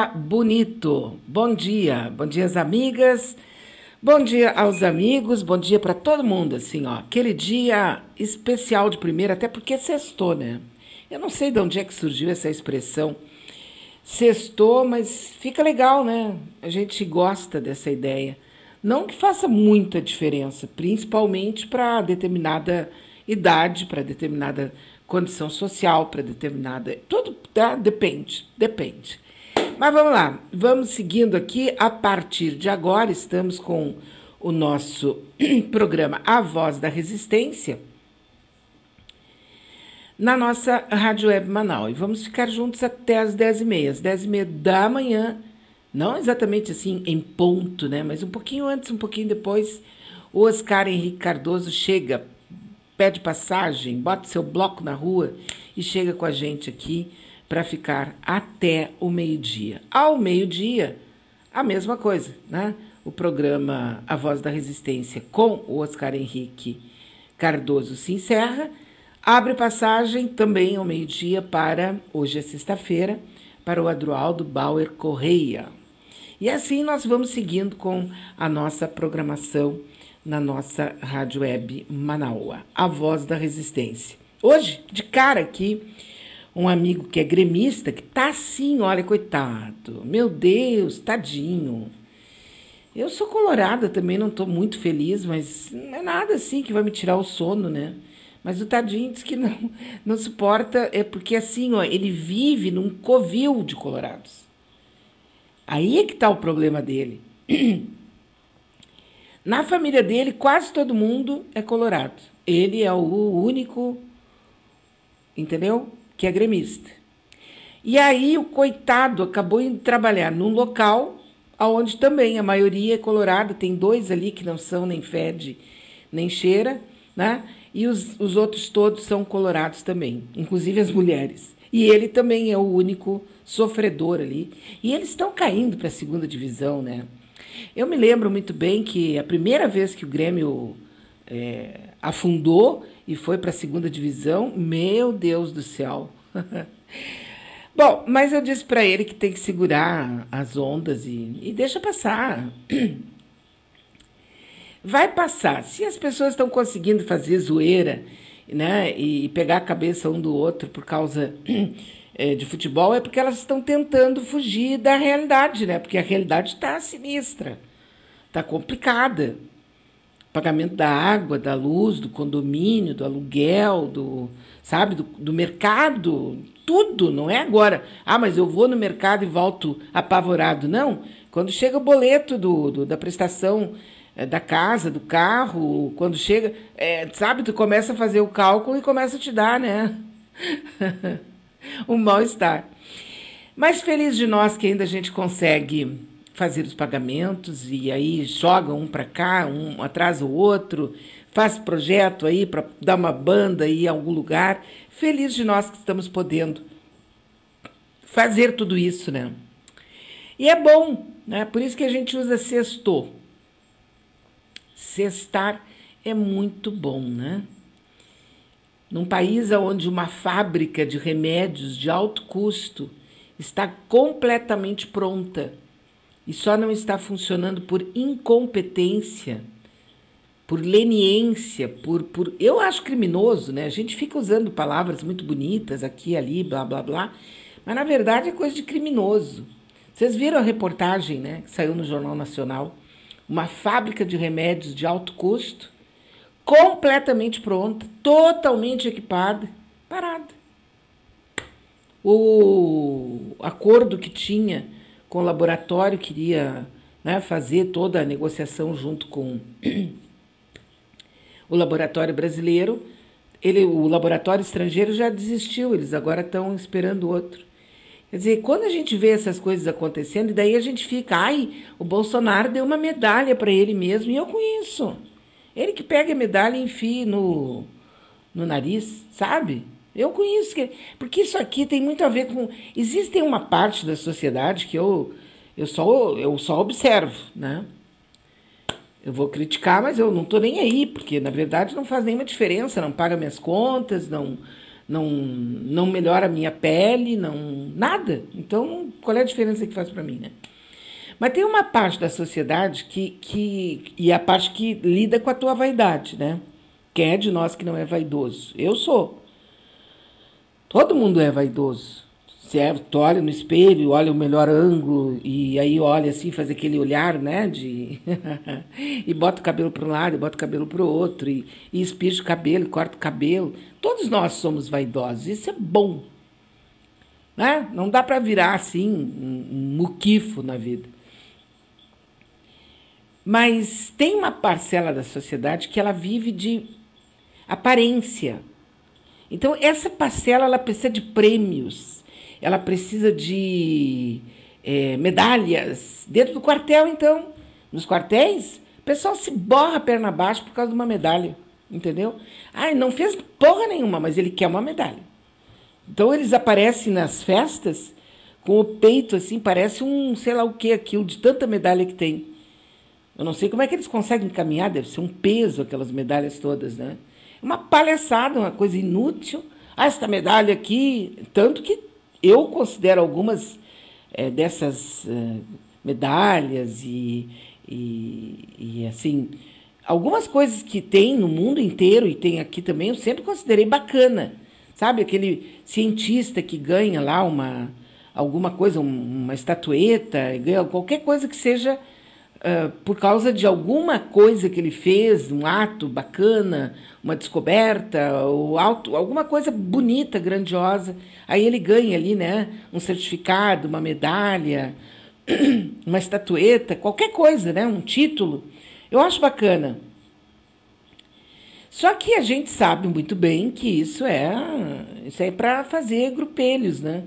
bonito. Bom dia. Bom dia, as amigas. Bom dia aos amigos. Bom dia para todo mundo, assim, ó. Aquele dia especial de primeira, até porque sextou, né? Eu não sei de onde é que surgiu essa expressão. Sextou, mas fica legal, né? A gente gosta dessa ideia. Não que faça muita diferença, principalmente para determinada idade, para determinada condição social, para determinada. Tudo tá? depende, depende. Mas vamos lá, vamos seguindo aqui. A partir de agora, estamos com o nosso programa A Voz da Resistência na nossa Rádio Web Manaus. E vamos ficar juntos até as 10h30, às 10h30 da manhã não exatamente assim em ponto, né? Mas um pouquinho antes, um pouquinho depois, o Oscar Henrique Cardoso chega, pede passagem, bota seu bloco na rua e chega com a gente aqui para ficar até o meio-dia. Ao meio-dia, a mesma coisa, né? O programa A Voz da Resistência com o Oscar Henrique Cardoso se encerra. Abre passagem também ao meio-dia para, hoje é sexta-feira, para o Adroaldo Bauer Correia. E assim nós vamos seguindo com a nossa programação na nossa rádio web Manaua, a voz da resistência. Hoje, de cara aqui, um amigo que é gremista, que tá assim, olha, coitado, meu Deus, tadinho. Eu sou colorada também, não estou muito feliz, mas não é nada assim que vai me tirar o sono, né? Mas o tadinho diz que não, não suporta, é porque assim, ó, ele vive num covil de colorados. Aí é que está o problema dele. Na família dele, quase todo mundo é colorado. Ele é o único, entendeu? Que é gremista. E aí o coitado acabou indo trabalhar num local onde também a maioria é colorada, tem dois ali que não são nem fede nem cheira, né? E os, os outros todos são colorados também, inclusive as mulheres. E ele também é o único sofredor ali. E eles estão caindo para a segunda divisão, né? Eu me lembro muito bem que a primeira vez que o Grêmio é, afundou e foi para a segunda divisão, meu Deus do céu. Bom, mas eu disse para ele que tem que segurar as ondas e, e deixa passar. Vai passar. Se as pessoas estão conseguindo fazer zoeira né, e pegar a cabeça um do outro por causa é, de futebol é porque elas estão tentando fugir da realidade, né? Porque a realidade está sinistra, está complicada. Pagamento da água, da luz, do condomínio, do aluguel, do sabe, do, do mercado, tudo, não é agora. Ah, mas eu vou no mercado e volto apavorado. Não. Quando chega o boleto do, do da prestação é, da casa, do carro, quando chega, é, sabe, tu começa a fazer o cálculo e começa a te dar, né? um mal-estar. Mas feliz de nós que ainda a gente consegue fazer os pagamentos e aí joga um para cá, um atrás o outro, faz projeto aí para dar uma banda aí em algum lugar. Feliz de nós que estamos podendo fazer tudo isso, né? E é bom, né? Por isso que a gente usa sexto. Sextar é muito bom, né? Num país onde uma fábrica de remédios de alto custo está completamente pronta e só não está funcionando por incompetência, por leniência, por, por. Eu acho criminoso, né? A gente fica usando palavras muito bonitas aqui ali, blá blá blá, mas na verdade é coisa de criminoso. Vocês viram a reportagem né, que saiu no Jornal Nacional? Uma fábrica de remédios de alto custo completamente pronta, totalmente equipada, parada. O acordo que tinha com o laboratório queria né, fazer toda a negociação junto com o laboratório brasileiro. Ele, o laboratório estrangeiro já desistiu, eles agora estão esperando outro. Quer dizer, quando a gente vê essas coisas acontecendo, e daí a gente fica, ai, o Bolsonaro deu uma medalha para ele mesmo, e eu conheço. Ele que pega a medalha e enfia no, no nariz, sabe? Eu conheço que. Porque isso aqui tem muito a ver com. Existe uma parte da sociedade que eu, eu, só, eu só observo, né? Eu vou criticar, mas eu não estou nem aí, porque na verdade não faz nenhuma diferença, não paga minhas contas, não, não, não melhora a minha pele, não nada. Então, qual é a diferença que faz para mim, né? Mas tem uma parte da sociedade que, que e a parte que lida com a tua vaidade, né? Quem é de nós que não é vaidoso? Eu sou. Todo mundo é vaidoso. Tu olha no espelho, olha o melhor ângulo e aí olha assim, faz aquele olhar, né? De e bota o cabelo para um lado, e bota o cabelo para o outro e, e o cabelo, corta o cabelo. Todos nós somos vaidosos. Isso é bom, né? Não dá para virar assim um, um muquifo na vida. Mas tem uma parcela da sociedade que ela vive de aparência. Então essa parcela ela precisa de prêmios ela precisa de é, medalhas. Dentro do quartel, então, nos quartéis, o pessoal se borra a perna abaixo por causa de uma medalha, entendeu? Ah, não fez porra nenhuma, mas ele quer uma medalha. Então eles aparecem nas festas com o peito assim, parece um sei lá o que aquilo, de tanta medalha que tem. Eu não sei como é que eles conseguem caminhar, deve ser um peso aquelas medalhas todas, né? Uma palhaçada, uma coisa inútil. Ah, esta medalha aqui, tanto que eu considero algumas é, dessas é, medalhas e, e, e, assim algumas coisas que tem no mundo inteiro e tem aqui também eu sempre considerei bacana sabe aquele cientista que ganha lá uma alguma coisa uma estatueta ganha qualquer coisa que seja uh, por causa de alguma coisa que ele fez, um ato bacana, uma descoberta, ou alto, alguma coisa bonita, grandiosa. Aí ele ganha ali, né, um certificado, uma medalha, uma estatueta, qualquer coisa, né, um título. Eu acho bacana. Só que a gente sabe muito bem que isso é isso é para fazer grupelhos, né?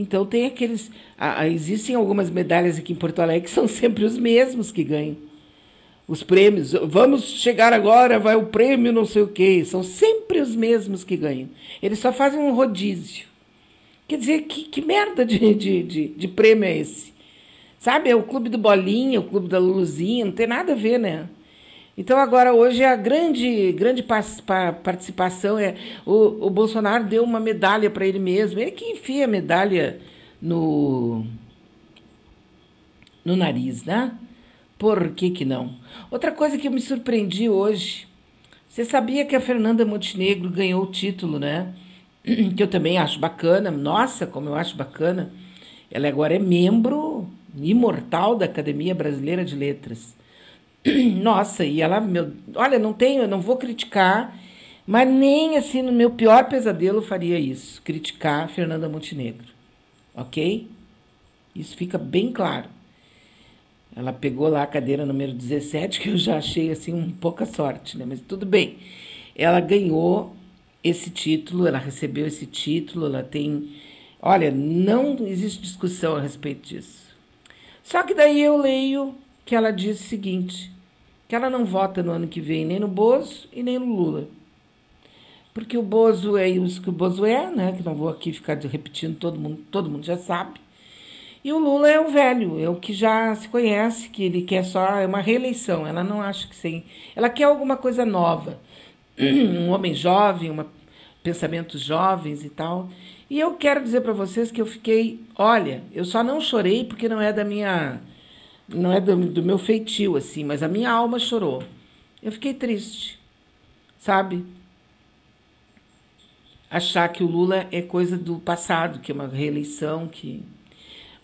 Então tem aqueles. Ah, existem algumas medalhas aqui em Porto Alegre que são sempre os mesmos que ganham. Os prêmios. Vamos chegar agora, vai o prêmio não sei o quê. São sempre os mesmos que ganham. Eles só fazem um rodízio. Quer dizer, que, que merda de, de, de, de prêmio é esse? Sabe, é o clube do Bolinha, o clube da Luluzinha, não tem nada a ver, né? Então agora hoje a grande grande participação é o, o Bolsonaro deu uma medalha para ele mesmo. Ele que enfia a medalha no no nariz, né? Por que que não? Outra coisa que eu me surpreendi hoje, você sabia que a Fernanda Montenegro ganhou o título, né? Que eu também acho bacana. Nossa, como eu acho bacana. Ela agora é membro imortal da Academia Brasileira de Letras. Nossa, e ela, meu, olha, não tenho, não vou criticar, mas nem assim no meu pior pesadelo faria isso, criticar Fernanda Montenegro. OK? Isso fica bem claro. Ela pegou lá a cadeira número 17, que eu já achei assim um pouca sorte, né? Mas tudo bem. Ela ganhou esse título, ela recebeu esse título, ela tem. Olha, não existe discussão a respeito disso. Só que daí eu leio que ela diz o seguinte: que ela não vota no ano que vem nem no Bozo e nem no Lula. Porque o Bozo é isso que o Bozo é, né? Que não vou aqui ficar repetindo, todo mundo, todo mundo já sabe. E o Lula é o velho, é o que já se conhece, que ele quer só é uma reeleição. Ela não acha que sim. Ela quer alguma coisa nova. Um homem jovem, uma, pensamentos jovens e tal. E eu quero dizer para vocês que eu fiquei, olha, eu só não chorei porque não é da minha não é do, do meu feitio, assim, mas a minha alma chorou. Eu fiquei triste, sabe? Achar que o Lula é coisa do passado, que é uma reeleição, que.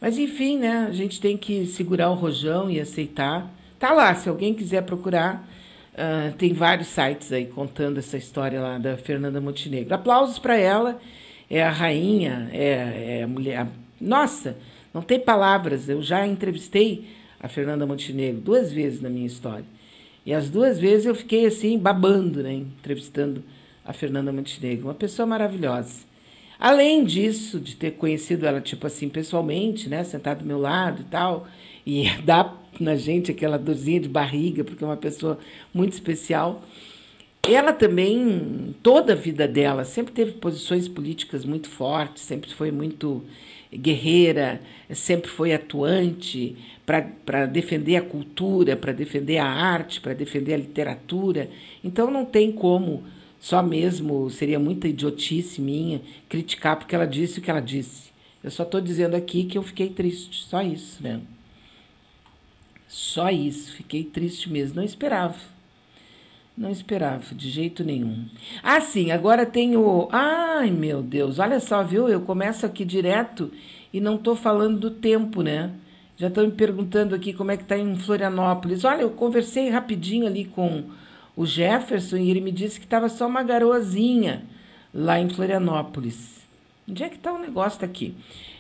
Mas enfim, né? A gente tem que segurar o rojão e aceitar. Tá lá, se alguém quiser procurar, uh, tem vários sites aí contando essa história lá da Fernanda Montenegro. Aplausos para ela, é a rainha, é, é a mulher. Nossa, não tem palavras. Eu já entrevistei a Fernanda Montenegro duas vezes na minha história. E as duas vezes eu fiquei assim, babando, né, entrevistando a Fernanda Montenegro, uma pessoa maravilhosa. Além disso, de ter conhecido ela, tipo assim, pessoalmente, né, sentada do meu lado e tal, e dar na gente aquela dorzinha de barriga, porque é uma pessoa muito especial. Ela também, toda a vida dela, sempre teve posições políticas muito fortes, sempre foi muito guerreira, sempre foi atuante para defender a cultura, para defender a arte, para defender a literatura. Então não tem como só mesmo seria muita idiotice minha criticar porque ela disse o que ela disse. Eu só estou dizendo aqui que eu fiquei triste, só isso, né? Só isso, fiquei triste mesmo, não esperava. Não esperava, de jeito nenhum. Ah, sim, agora tem o. Ai, meu Deus, olha só, viu? Eu começo aqui direto e não estou falando do tempo, né? Já estão me perguntando aqui como é que está em Florianópolis. Olha, eu conversei rapidinho ali com o Jefferson e ele me disse que estava só uma garoazinha lá em Florianópolis. Onde é que está o negócio? Aqui.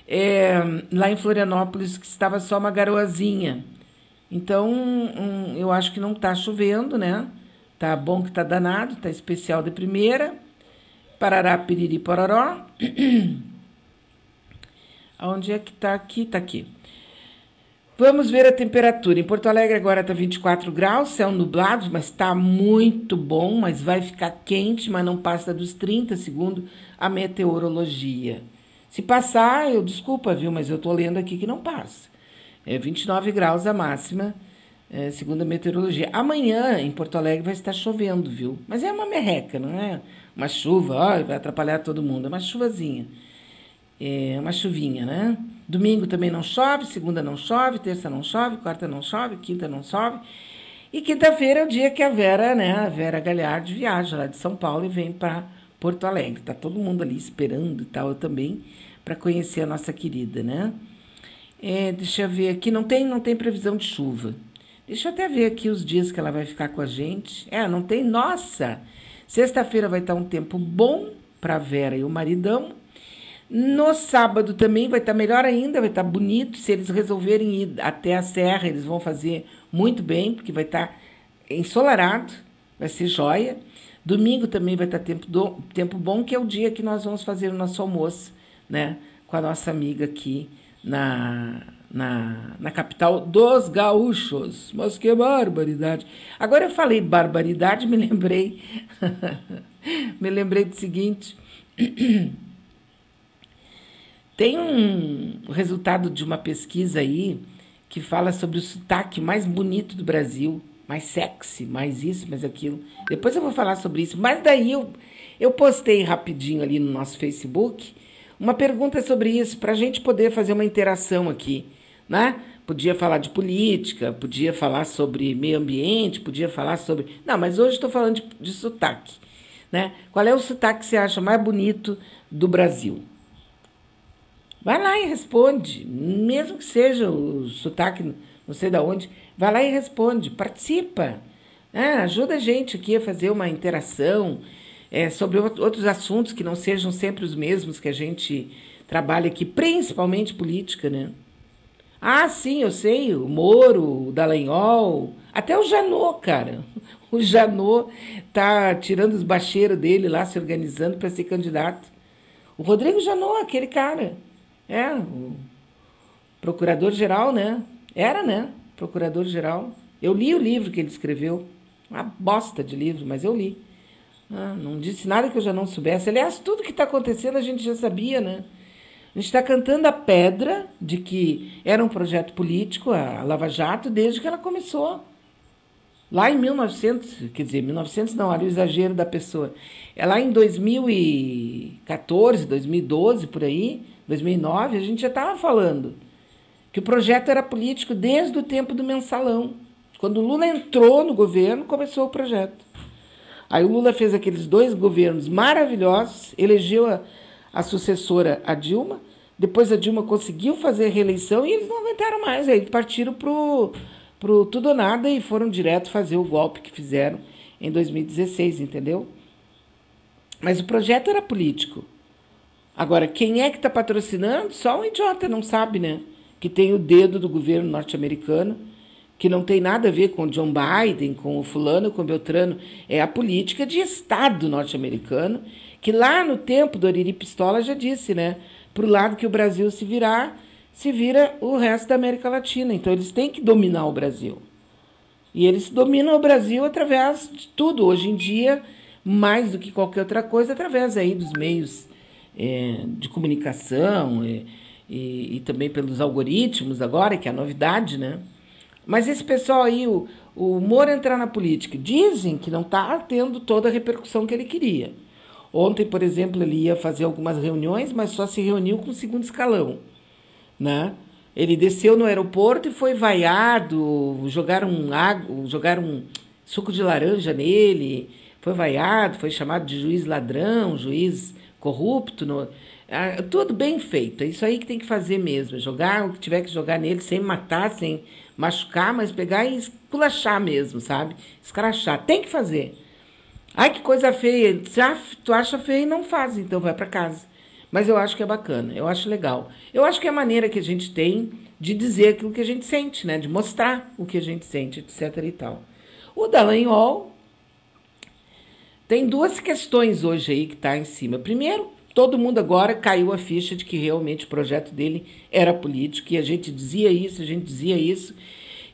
É, lá em Florianópolis que estava só uma garoazinha. Então, um, eu acho que não está chovendo, né? Tá bom que tá danado, tá especial de primeira. Parará, piriri, pororó. Onde é que tá aqui? Tá aqui. Vamos ver a temperatura. Em Porto Alegre agora tá 24 graus, céu nublado, mas tá muito bom, mas vai ficar quente, mas não passa dos 30, segundo a meteorologia. Se passar, eu desculpa, viu, mas eu tô lendo aqui que não passa. É 29 graus a máxima é, segundo a meteorologia. Amanhã, em Porto Alegre, vai estar chovendo, viu? Mas é uma merreca, não é uma chuva, ó, vai atrapalhar todo mundo. É uma chuvazinha. É uma chuvinha, né? Domingo também não chove, segunda não chove, terça não chove, quarta não chove, quinta não chove. E quinta-feira é o dia que a Vera, né, a Vera Galhardi viaja lá de São Paulo e vem para Porto Alegre. Tá todo mundo ali esperando e tal, eu também, para conhecer a nossa querida, né? É, deixa eu ver aqui, não tem, não tem previsão de chuva. Deixa eu até ver aqui os dias que ela vai ficar com a gente. É, não tem. Nossa! Sexta-feira vai estar um tempo bom para Vera e o maridão. No sábado também vai estar melhor ainda, vai estar bonito. Se eles resolverem ir até a serra, eles vão fazer muito bem, porque vai estar ensolarado, vai ser joia. Domingo também vai estar tempo, do, tempo bom, que é o dia que nós vamos fazer o nosso almoço, né? Com a nossa amiga aqui na, na, na capital dos gaúchos. Mas que barbaridade. Agora eu falei barbaridade, me lembrei. me lembrei do seguinte. Tem um resultado de uma pesquisa aí que fala sobre o sotaque mais bonito do Brasil, mais sexy, mais isso, mais aquilo. Depois eu vou falar sobre isso. Mas daí eu, eu postei rapidinho ali no nosso Facebook uma pergunta sobre isso, para a gente poder fazer uma interação aqui né? Podia falar de política, podia falar sobre meio ambiente, podia falar sobre. Não, mas hoje estou falando de, de sotaque. Né? Qual é o sotaque que você acha mais bonito do Brasil? Vai lá e responde, mesmo que seja o sotaque, não sei de onde, vai lá e responde, participa. Né? Ajuda a gente aqui a fazer uma interação é, sobre outros assuntos que não sejam sempre os mesmos que a gente trabalha aqui, principalmente política, né? Ah, sim, eu sei, o Moro, o Dallagnol, até o Janot, cara. O Janot tá tirando os bacheiros dele lá, se organizando para ser candidato. O Rodrigo Janot, aquele cara. É, o procurador-geral, né? Era, né? Procurador-geral. Eu li o livro que ele escreveu. Uma bosta de livro, mas eu li. Ah, não disse nada que eu já não soubesse. Aliás, tudo que está acontecendo a gente já sabia, né? A gente está cantando a pedra de que era um projeto político, a Lava Jato, desde que ela começou. Lá em 1900, quer dizer, 1900 não, olha o exagero da pessoa. É lá em 2014, 2012, por aí, 2009, a gente já estava falando que o projeto era político desde o tempo do mensalão. Quando o Lula entrou no governo, começou o projeto. Aí o Lula fez aqueles dois governos maravilhosos, elegeu a, a sucessora, a Dilma, depois a Dilma conseguiu fazer a reeleição e eles não aguentaram mais. Aí partiram pro, pro tudo ou nada e foram direto fazer o golpe que fizeram em 2016, entendeu? Mas o projeto era político. Agora, quem é que está patrocinando? Só um idiota não sabe, né? Que tem o dedo do governo norte-americano, que não tem nada a ver com John Biden, com o fulano, com o Beltrano. É a política de Estado norte-americano, que lá no tempo do Ariri Pistola já disse, né? para o lado que o Brasil se virar, se vira o resto da América Latina. Então eles têm que dominar o Brasil. E eles dominam o Brasil através de tudo. Hoje em dia, mais do que qualquer outra coisa, através aí dos meios é, de comunicação e, e, e, também pelos algoritmos agora, que é a novidade, né? Mas esse pessoal aí, o, o Moro entrar na política. Dizem que não está tendo toda a repercussão que ele queria. Ontem, por exemplo, ele ia fazer algumas reuniões, mas só se reuniu com o segundo escalão. Né? Ele desceu no aeroporto e foi vaiado, jogaram, água, jogaram suco de laranja nele, foi vaiado, foi chamado de juiz ladrão, juiz corrupto. No, ah, tudo bem feito, é isso aí que tem que fazer mesmo, jogar o que tiver que jogar nele sem matar, sem machucar, mas pegar e esculachar mesmo, sabe? Escrachar. Tem que fazer. Ai, que coisa feia. Tu acha feio e não faz, então vai para casa. Mas eu acho que é bacana, eu acho legal. Eu acho que é a maneira que a gente tem de dizer aquilo que a gente sente, né? De mostrar o que a gente sente, etc e tal. O Dallagnol tem duas questões hoje aí que está em cima. Primeiro, todo mundo agora caiu a ficha de que realmente o projeto dele era político, e a gente dizia isso, a gente dizia isso,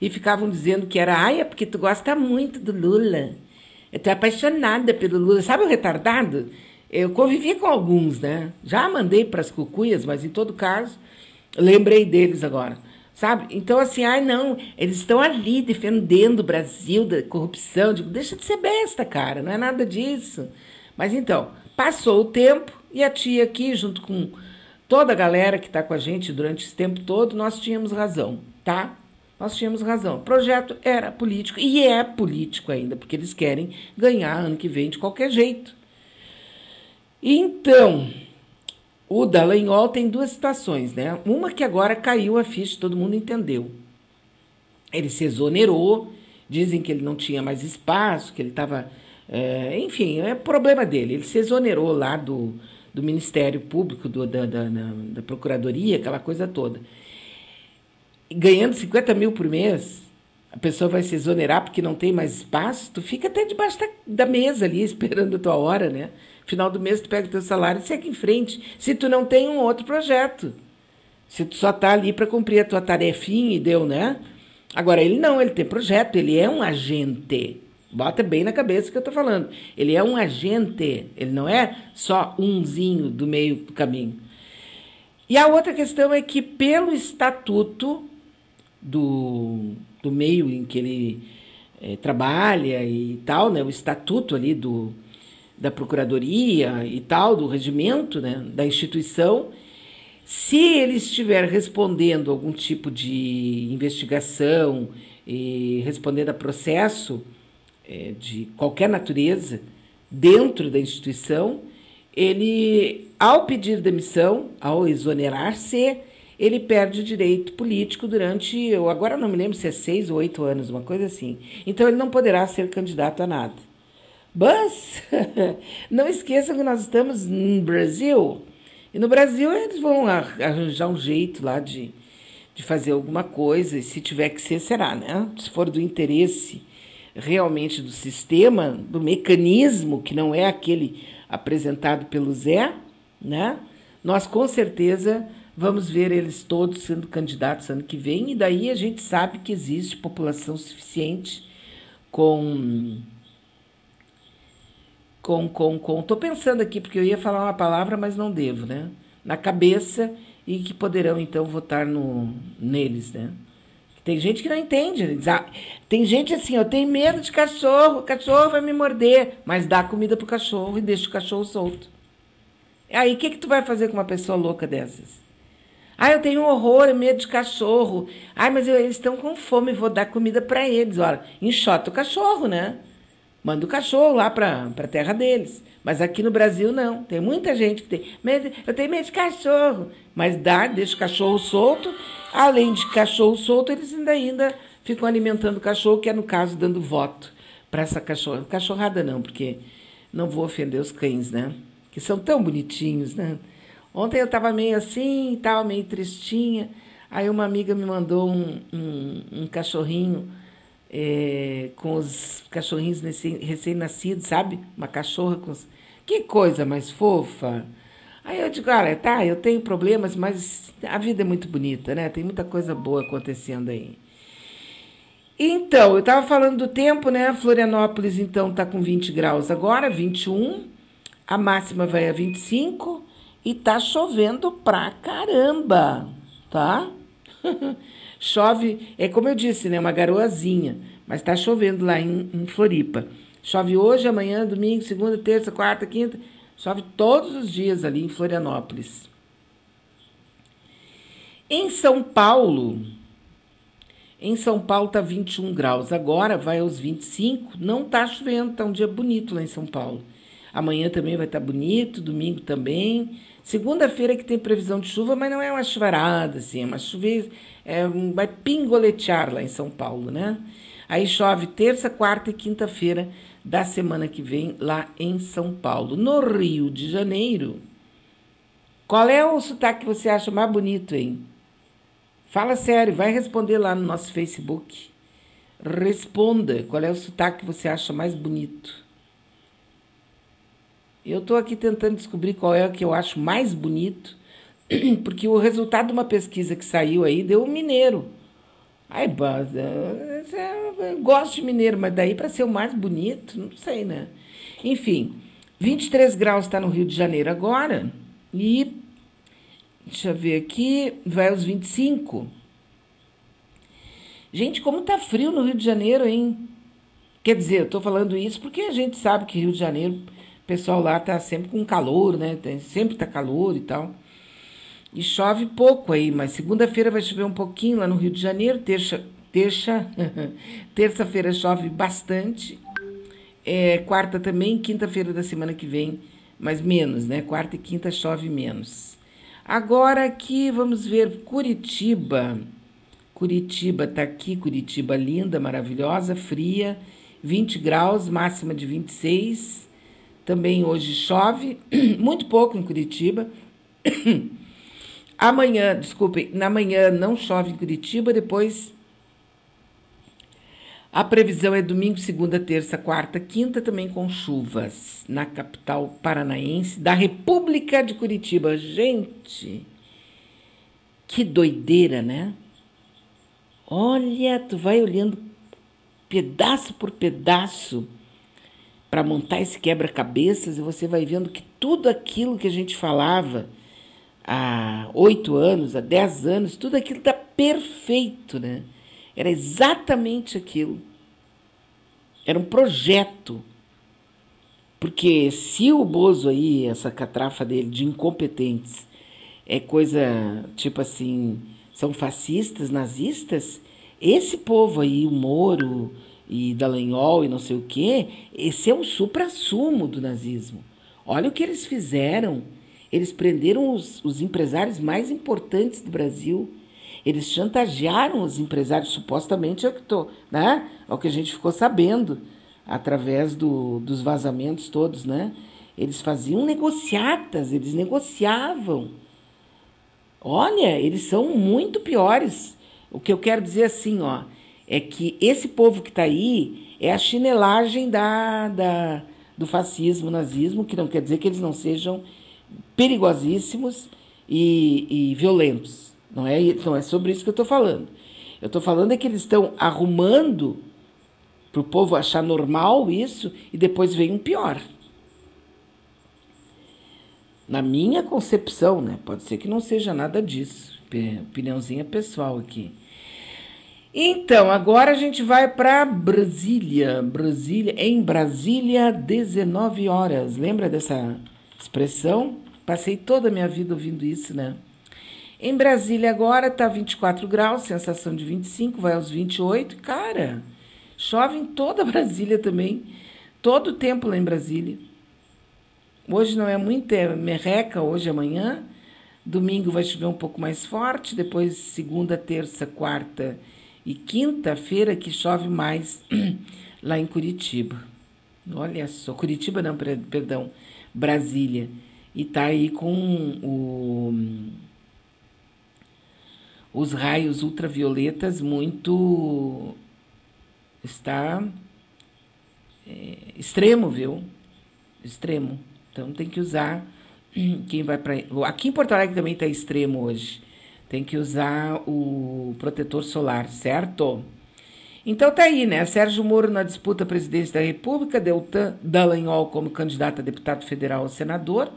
e ficavam dizendo que era, ai, é porque tu gosta muito do Lula. Eu tô apaixonada pelo Lula. Sabe o retardado? Eu convivi com alguns, né? Já mandei para as cucuias, mas em todo caso, lembrei deles agora. Sabe? Então, assim, ai não, eles estão ali defendendo o Brasil da corrupção. Digo, deixa de ser besta, cara, não é nada disso. Mas então, passou o tempo, e a tia aqui, junto com toda a galera que está com a gente durante esse tempo todo, nós tínhamos razão, tá? Nós tínhamos razão. O projeto era político e é político ainda, porque eles querem ganhar ano que vem de qualquer jeito. Então, o Dallagnol tem duas situações, né? Uma que agora caiu a ficha, todo mundo entendeu. Ele se exonerou, dizem que ele não tinha mais espaço, que ele estava. É, enfim, é problema dele. Ele se exonerou lá do, do Ministério Público, do, da, da, da, Procuradoria, aquela coisa toda. ganhando 50 mil por mês, a pessoa vai se exonerar porque não tem mais espaço, tu fica até debaixo da, da mesa ali, esperando a tua hora, né? Final do mês tu pega o teu salário e segue em frente. Se tu não tem um outro projeto. Se tu só está ali para cumprir a tua tarefinha e deu, né? Agora, ele não, ele tem projeto, ele é um agente. Bota bem na cabeça o que eu estou falando. Ele é um agente, ele não é só umzinho do meio do caminho. E a outra questão é que, pelo estatuto do, do meio em que ele é, trabalha e tal, né, o estatuto ali do, da procuradoria e tal, do regimento né, da instituição, se ele estiver respondendo algum tipo de investigação e respondendo a processo é, de qualquer natureza dentro da instituição, ele, ao pedir demissão, ao exonerar-se, ele perde o direito político durante, eu agora não me lembro se é seis ou oito anos, uma coisa assim. Então ele não poderá ser candidato a nada. Mas não esqueçam que nós estamos no Brasil. E no Brasil eles vão arranjar um jeito lá de, de fazer alguma coisa, e se tiver que ser, será, né? Se for do interesse realmente do sistema, do mecanismo, que não é aquele apresentado pelo Zé, né? nós com certeza vamos ver eles todos sendo candidatos ano que vem, e daí a gente sabe que existe população suficiente com. Com, com, com. Tô pensando aqui, porque eu ia falar uma palavra, mas não devo, né? Na cabeça e que poderão então votar no, neles, né? Tem gente que não entende. Tem gente assim, eu tenho medo de cachorro, o cachorro vai me morder, mas dá comida pro cachorro e deixa o cachorro solto. Aí, o que, que tu vai fazer com uma pessoa louca dessas? Ah, eu tenho horror, medo de cachorro. Ah, mas eu, eles estão com fome, vou dar comida para eles. Olha, enxota o cachorro, né? Manda o cachorro lá para a terra deles. Mas aqui no Brasil não. Tem muita gente que tem medo. Eu tenho medo de cachorro. Mas dá, deixa o cachorro solto. Além de cachorro solto, eles ainda, ainda ficam alimentando o cachorro, que é no caso dando voto para essa cachorra. Cachorrada não, porque não vou ofender os cães, né? Que são tão bonitinhos, né? Ontem eu estava meio assim, tal, meio tristinha. Aí uma amiga me mandou um, um, um cachorrinho é, com os cachorrinhos recém-nascidos, sabe? Uma cachorra com os... Que coisa mais fofa! Aí eu digo, olha, tá, eu tenho problemas, mas a vida é muito bonita, né? Tem muita coisa boa acontecendo aí. Então, eu estava falando do tempo, né? Florianópolis, então, está com 20 graus agora, 21. A máxima vai a 25 e tá chovendo pra caramba, tá? Chove, é como eu disse, né? Uma garoazinha, mas está chovendo lá em, em Floripa. Chove hoje, amanhã, domingo, segunda, terça, quarta, quinta. Chove todos os dias ali em Florianópolis. Em São Paulo, em São Paulo tá 21 graus, agora vai aos 25. Não tá chovendo, tá um dia bonito lá em São Paulo. Amanhã também vai estar tá bonito, domingo também. Segunda-feira que tem previsão de chuva, mas não é uma chuvarada, assim, é uma chuva, é, vai pingoletear lá em São Paulo, né? Aí chove terça, quarta e quinta-feira da semana que vem lá em São Paulo. No Rio de Janeiro, qual é o sotaque que você acha mais bonito, hein? Fala sério, vai responder lá no nosso Facebook. Responda qual é o sotaque que você acha mais bonito. Eu estou aqui tentando descobrir qual é o que eu acho mais bonito, porque o resultado de uma pesquisa que saiu aí deu o mineiro. Ai, eu gosto de mineiro, mas daí para ser o mais bonito, não sei, né? Enfim, 23 graus está no Rio de Janeiro agora e deixa eu ver aqui, vai aos 25. Gente, como tá frio no Rio de Janeiro, hein? Quer dizer, eu tô falando isso porque a gente sabe que Rio de Janeiro, o pessoal lá tá sempre com calor, né? Sempre tá calor e tal. E chove pouco aí, mas segunda-feira vai chover um pouquinho lá no Rio de Janeiro, terça, terça, terça-feira chove bastante, é, quarta também, quinta-feira da semana que vem, mas menos, né? Quarta e quinta chove menos. Agora aqui vamos ver Curitiba. Curitiba tá aqui, Curitiba linda, maravilhosa, fria, 20 graus, máxima de 26. Também hoje chove, muito pouco em Curitiba. Amanhã, desculpem, na manhã não chove em Curitiba, depois a previsão é domingo, segunda, terça, quarta, quinta, também com chuvas na capital paranaense da República de Curitiba. Gente, que doideira, né? Olha, tu vai olhando pedaço por pedaço para montar esse quebra-cabeças e você vai vendo que tudo aquilo que a gente falava há oito anos, há dez anos, tudo aquilo está perfeito, né? Era exatamente aquilo. Era um projeto. Porque se o Bozo aí, essa catrafa dele de incompetentes, é coisa tipo assim, são fascistas, nazistas, esse povo aí, o Moro e Dallagnol e não sei o quê, esse é o supra-sumo do nazismo. Olha o que eles fizeram eles prenderam os, os empresários mais importantes do Brasil. Eles chantagearam os empresários, supostamente é o que, tô, né? é o que a gente ficou sabendo através do, dos vazamentos todos, né? Eles faziam negociatas, eles negociavam. Olha, eles são muito piores. O que eu quero dizer assim, ó, é que esse povo que está aí é a chinelagem da, da, do fascismo, nazismo, que não quer dizer que eles não sejam perigosíssimos e, e violentos. Não é, não é sobre isso que eu estou falando. Eu estou falando é que eles estão arrumando para o povo achar normal isso e depois vem um pior. Na minha concepção, né? Pode ser que não seja nada disso. Opiniãozinha pessoal aqui. Então, agora a gente vai para Brasília. Brasília, em Brasília, 19 horas. Lembra dessa expressão? Passei toda a minha vida ouvindo isso, né? Em Brasília agora tá 24 graus, sensação de 25, vai aos 28. Cara, chove em toda Brasília também. Todo o tempo lá em Brasília. Hoje não é muito, é merreca, hoje amanhã. Domingo vai chover um pouco mais forte, depois segunda, terça, quarta e quinta-feira que chove mais lá em Curitiba. Olha só, Curitiba não, perdão, Brasília e tá aí com o, os raios ultravioletas muito está é, extremo, viu? Extremo. Então tem que usar quem vai para aqui em Porto Alegre também está extremo hoje. Tem que usar o protetor solar, certo? Então tá aí, né? Sérgio Moro na disputa à presidência da República, Deltan Dallagnol como candidato a deputado federal ou senador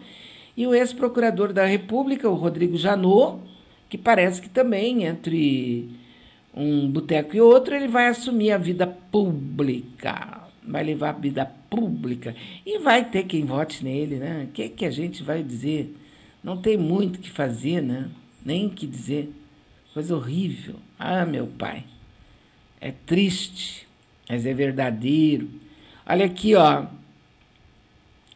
e o ex-procurador da República, o Rodrigo Janot, que parece que também entre um boteco e outro, ele vai assumir a vida pública, vai levar a vida pública e vai ter quem vote nele, né? O que, que a gente vai dizer? Não tem muito o que fazer, né? Nem que dizer. Coisa horrível. Ah, meu pai. É triste, mas é verdadeiro. Olha aqui, ó.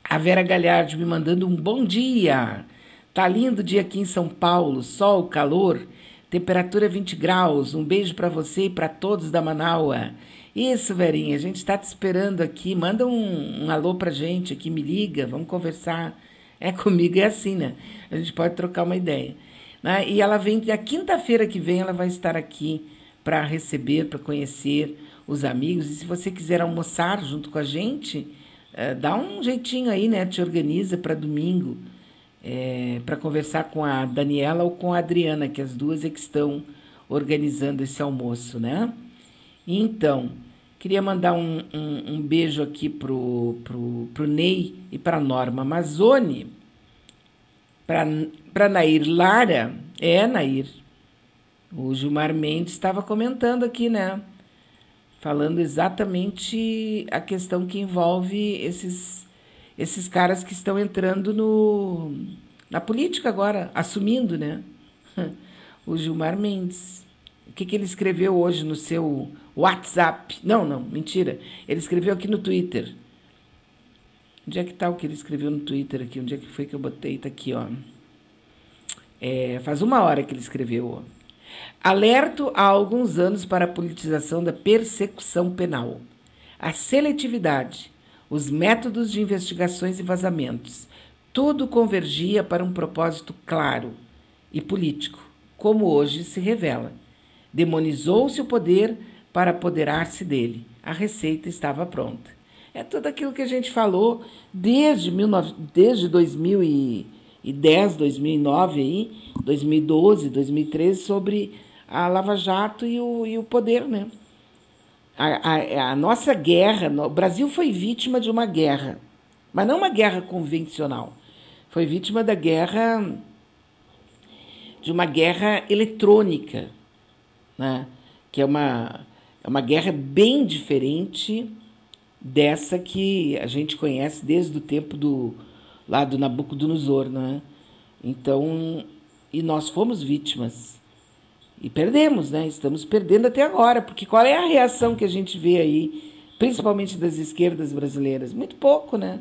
A Vera Galhardo me mandando um bom dia. Tá lindo dia aqui em São Paulo, sol, calor, temperatura 20 graus. Um beijo para você e para todos da Manaua. Isso, Verinha, a gente está te esperando aqui. Manda um, um alô pra gente aqui, me liga, vamos conversar. É comigo, é assim, né? A gente pode trocar uma ideia. Né? E ela vem, a quinta-feira que vem, ela vai estar aqui para receber, para conhecer os amigos. E se você quiser almoçar junto com a gente, é, dá um jeitinho aí, né? Te organiza para domingo, é, para conversar com a Daniela ou com a Adriana, que as duas é que estão organizando esse almoço, né? Então, queria mandar um, um, um beijo aqui pro, pro, pro Ney e para Norma Mazzoni, para Nair Lara, é Nair. O Gilmar Mendes estava comentando aqui, né? falando exatamente a questão que envolve esses, esses caras que estão entrando no, na política agora, assumindo, né? O Gilmar Mendes. O que, que ele escreveu hoje no seu WhatsApp? Não, não, mentira. Ele escreveu aqui no Twitter. Onde é que está o que ele escreveu no Twitter aqui? Onde é que foi que eu botei? Está aqui, ó. É, faz uma hora que ele escreveu, ó. Alerto há alguns anos para a politização da persecução penal. A seletividade, os métodos de investigações e vazamentos, tudo convergia para um propósito claro e político, como hoje se revela. Demonizou-se o poder para apoderar-se dele. A receita estava pronta. É tudo aquilo que a gente falou desde, 19, desde 2010, 2009, aí, 2012, 2013, sobre a Lava Jato e o, e o poder, né? A, a, a nossa guerra, o Brasil foi vítima de uma guerra, mas não uma guerra convencional. Foi vítima da guerra, de uma guerra eletrônica, né? que é uma, é uma guerra bem diferente dessa que a gente conhece desde o tempo do lá do Nabucodonosor, né? Então, e nós fomos vítimas. E perdemos, né? Estamos perdendo até agora, porque qual é a reação que a gente vê aí, principalmente das esquerdas brasileiras? Muito pouco, né?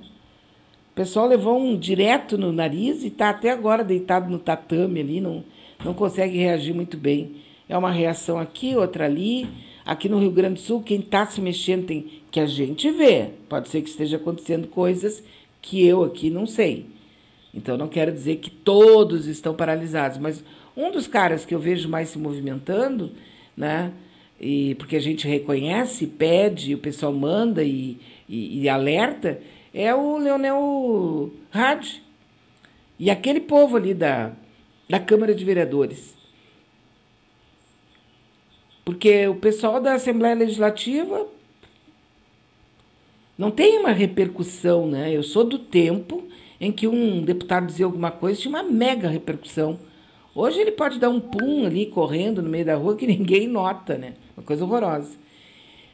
O pessoal levou um direto no nariz e está até agora deitado no tatame ali, não, não consegue reagir muito bem. É uma reação aqui, outra ali. Aqui no Rio Grande do Sul, quem está se mexendo tem que a gente vê. Pode ser que esteja acontecendo coisas que eu aqui não sei. Então não quero dizer que todos estão paralisados, mas um dos caras que eu vejo mais se movimentando, né? E porque a gente reconhece, pede, o pessoal manda e, e, e alerta, é o Leonel Hadi. E aquele povo ali da, da Câmara de Vereadores. Porque o pessoal da Assembleia Legislativa não tem uma repercussão, né? Eu sou do tempo em que um deputado dizia alguma coisa, tinha uma mega repercussão. Hoje ele pode dar um pum ali correndo no meio da rua que ninguém nota, né? Uma coisa horrorosa.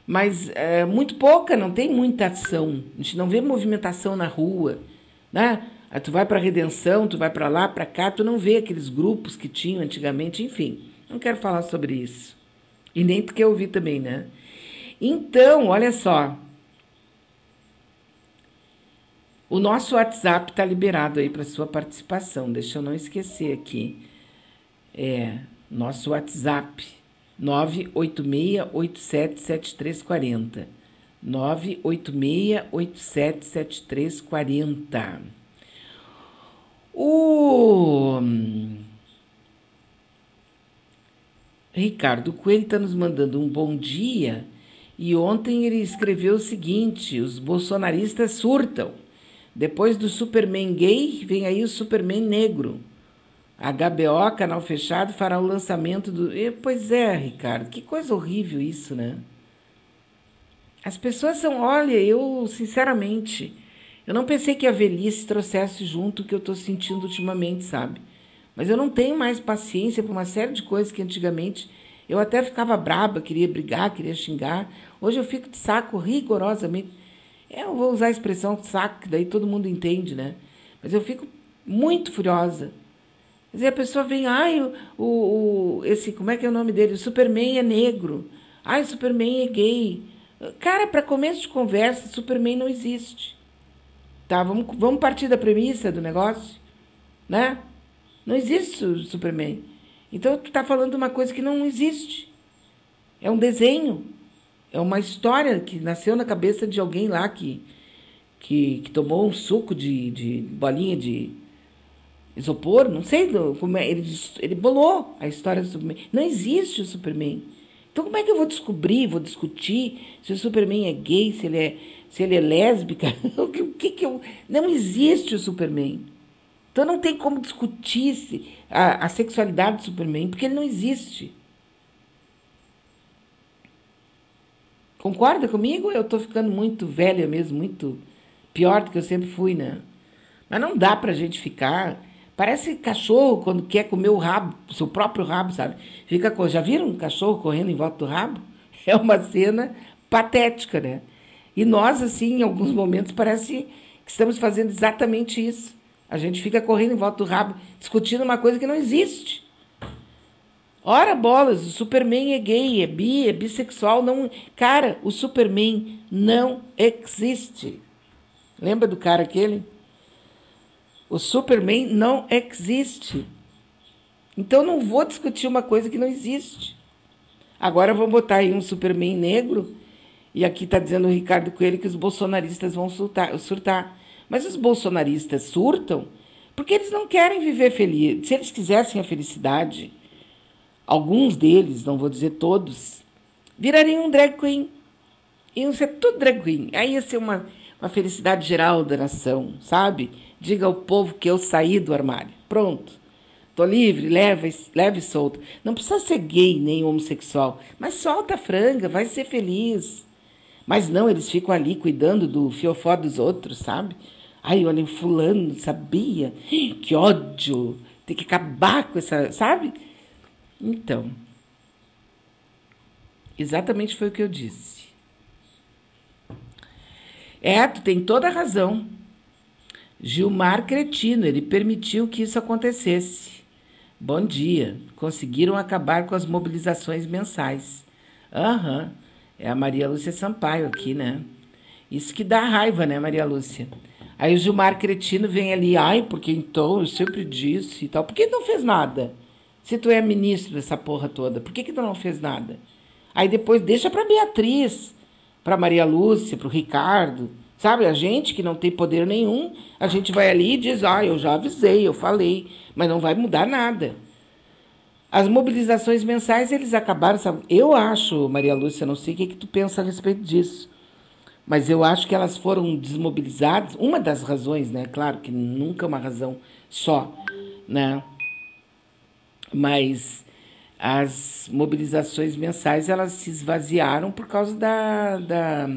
Mas é muito pouca, não tem muita ação. A gente não vê movimentação na rua, né? Aí tu vai para Redenção, tu vai para lá, para cá, tu não vê aqueles grupos que tinham antigamente, enfim. Não quero falar sobre isso. E nem porque eu vi também, né? Então, olha só. O nosso WhatsApp está liberado aí para sua participação. Deixa eu não esquecer aqui é nosso WhatsApp 986877340. 986877340. O Ricardo Coelho está nos mandando um bom dia e ontem ele escreveu o seguinte: os bolsonaristas surtam. Depois do Superman gay, vem aí o Superman negro. HBO, canal fechado, fará o lançamento do. E, pois é, Ricardo, que coisa horrível isso, né? As pessoas são. Olha, eu, sinceramente, eu não pensei que a velhice trouxesse junto o que eu estou sentindo ultimamente, sabe? Mas eu não tenho mais paciência para uma série de coisas que antigamente Eu até ficava braba, queria brigar, queria xingar. Hoje eu fico de saco rigorosamente. É, eu vou usar a expressão saco, que daí todo mundo entende, né? Mas eu fico muito furiosa. Quer dizer, a pessoa vem, ai, o, o, esse, como é que é o nome dele? O Superman é negro. Ai, o Superman é gay. Cara, para começo de conversa, Superman não existe. Tá, vamos, vamos partir da premissa do negócio, né? Não existe o Superman. Então tu está falando uma coisa que não existe. É um desenho. É uma história que nasceu na cabeça de alguém lá que, que, que tomou um suco de, de bolinha de isopor, não sei como é. Ele, ele bolou a história do Superman. Não existe o Superman. Então como é que eu vou descobrir, vou discutir se o Superman é gay, se ele é, se ele é lésbica? o o que, que eu. Não existe o Superman. Então não tem como discutir a, a sexualidade do Superman, porque ele não existe. Concorda comigo? Eu estou ficando muito velha mesmo, muito pior do que eu sempre fui, né? Mas não dá para a gente ficar. Parece cachorro quando quer comer o rabo, seu próprio rabo, sabe? Fica, já viram um cachorro correndo em volta do rabo? É uma cena patética, né? E nós, assim, em alguns momentos, parece que estamos fazendo exatamente isso. A gente fica correndo em volta do rabo, discutindo uma coisa que não existe. Ora bolas, o Superman é gay, é bi, é bissexual, não. Cara, o Superman não existe. Lembra do cara aquele? O Superman não existe. Então não vou discutir uma coisa que não existe. Agora vou botar aí um Superman negro, e aqui está dizendo o Ricardo Coelho que os bolsonaristas vão surtar. surtar. Mas os bolsonaristas surtam porque eles não querem viver feliz. Se eles quisessem a felicidade, alguns deles, não vou dizer todos, virariam um drag queen. Iam ser tudo drag queen. Aí ia ser uma, uma felicidade geral da nação, sabe? Diga ao povo que eu saí do armário. Pronto. Tô livre, leve, leve e solto. Não precisa ser gay nem homossexual, mas solta a franga, vai ser feliz. Mas não, eles ficam ali cuidando do fiofó dos outros, sabe? Ai, olha, fulano, sabia? Que ódio! Tem que acabar com essa, sabe? Então, exatamente foi o que eu disse. É, tu tem toda a razão. Gilmar Cretino, ele permitiu que isso acontecesse. Bom dia. Conseguiram acabar com as mobilizações mensais. Aham. Uhum. É a Maria Lúcia Sampaio aqui, né? Isso que dá raiva, né, Maria Lúcia? Aí o Gilmar Cretino vem ali, ai, porque então eu sempre disse e tal. Por que não fez nada? Se tu é ministro dessa porra toda, por que, que tu não fez nada? Aí depois deixa para Beatriz, para Maria Lúcia, para o Ricardo. Sabe, a gente que não tem poder nenhum, a gente vai ali e diz, ah, eu já avisei, eu falei, mas não vai mudar nada. As mobilizações mensais, eles acabaram. Sabe? Eu acho, Maria Lúcia, não sei o que, que tu pensa a respeito disso, mas eu acho que elas foram desmobilizadas. Uma das razões, né? Claro que nunca uma razão só, né? Mas as mobilizações mensais elas se esvaziaram por causa da, da,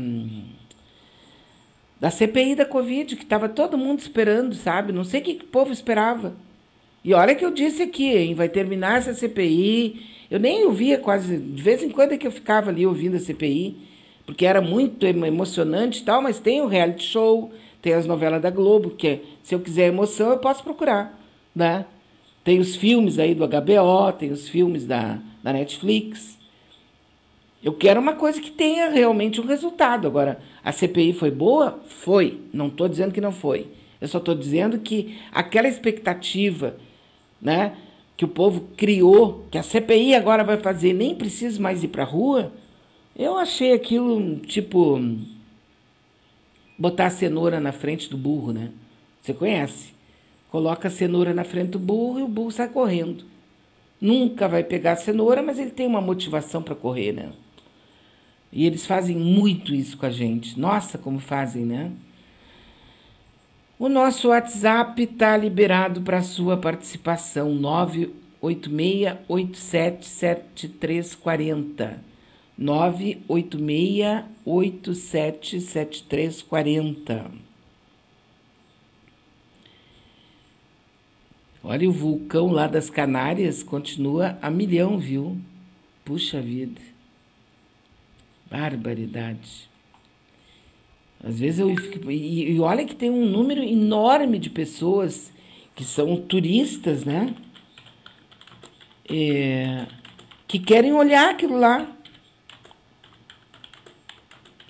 da CPI da Covid, que estava todo mundo esperando, sabe? Não sei o que, que o povo esperava. E olha que eu disse aqui, hein, vai terminar essa CPI. Eu nem ouvia quase, de vez em quando é que eu ficava ali ouvindo a CPI, porque era muito emocionante e tal, mas tem o reality show, tem as novelas da Globo, que é, se eu quiser emoção eu posso procurar, né? Tem os filmes aí do HBO, tem os filmes da, da Netflix. Eu quero uma coisa que tenha realmente um resultado. Agora, a CPI foi boa? Foi. Não estou dizendo que não foi. Eu só estou dizendo que aquela expectativa né, que o povo criou, que a CPI agora vai fazer, nem precisa mais ir para a rua, eu achei aquilo tipo botar a cenoura na frente do burro, né? Você conhece? Coloca a cenoura na frente do burro e o burro sai correndo. Nunca vai pegar a cenoura, mas ele tem uma motivação para correr, né? E eles fazem muito isso com a gente. Nossa, como fazem, né? O nosso WhatsApp está liberado para sua participação, 986877340. 986877340. Olha, o vulcão lá das Canárias continua a milhão, viu? Puxa vida. Barbaridade. Às vezes eu fico. E, e olha que tem um número enorme de pessoas que são turistas, né? É, que querem olhar aquilo lá.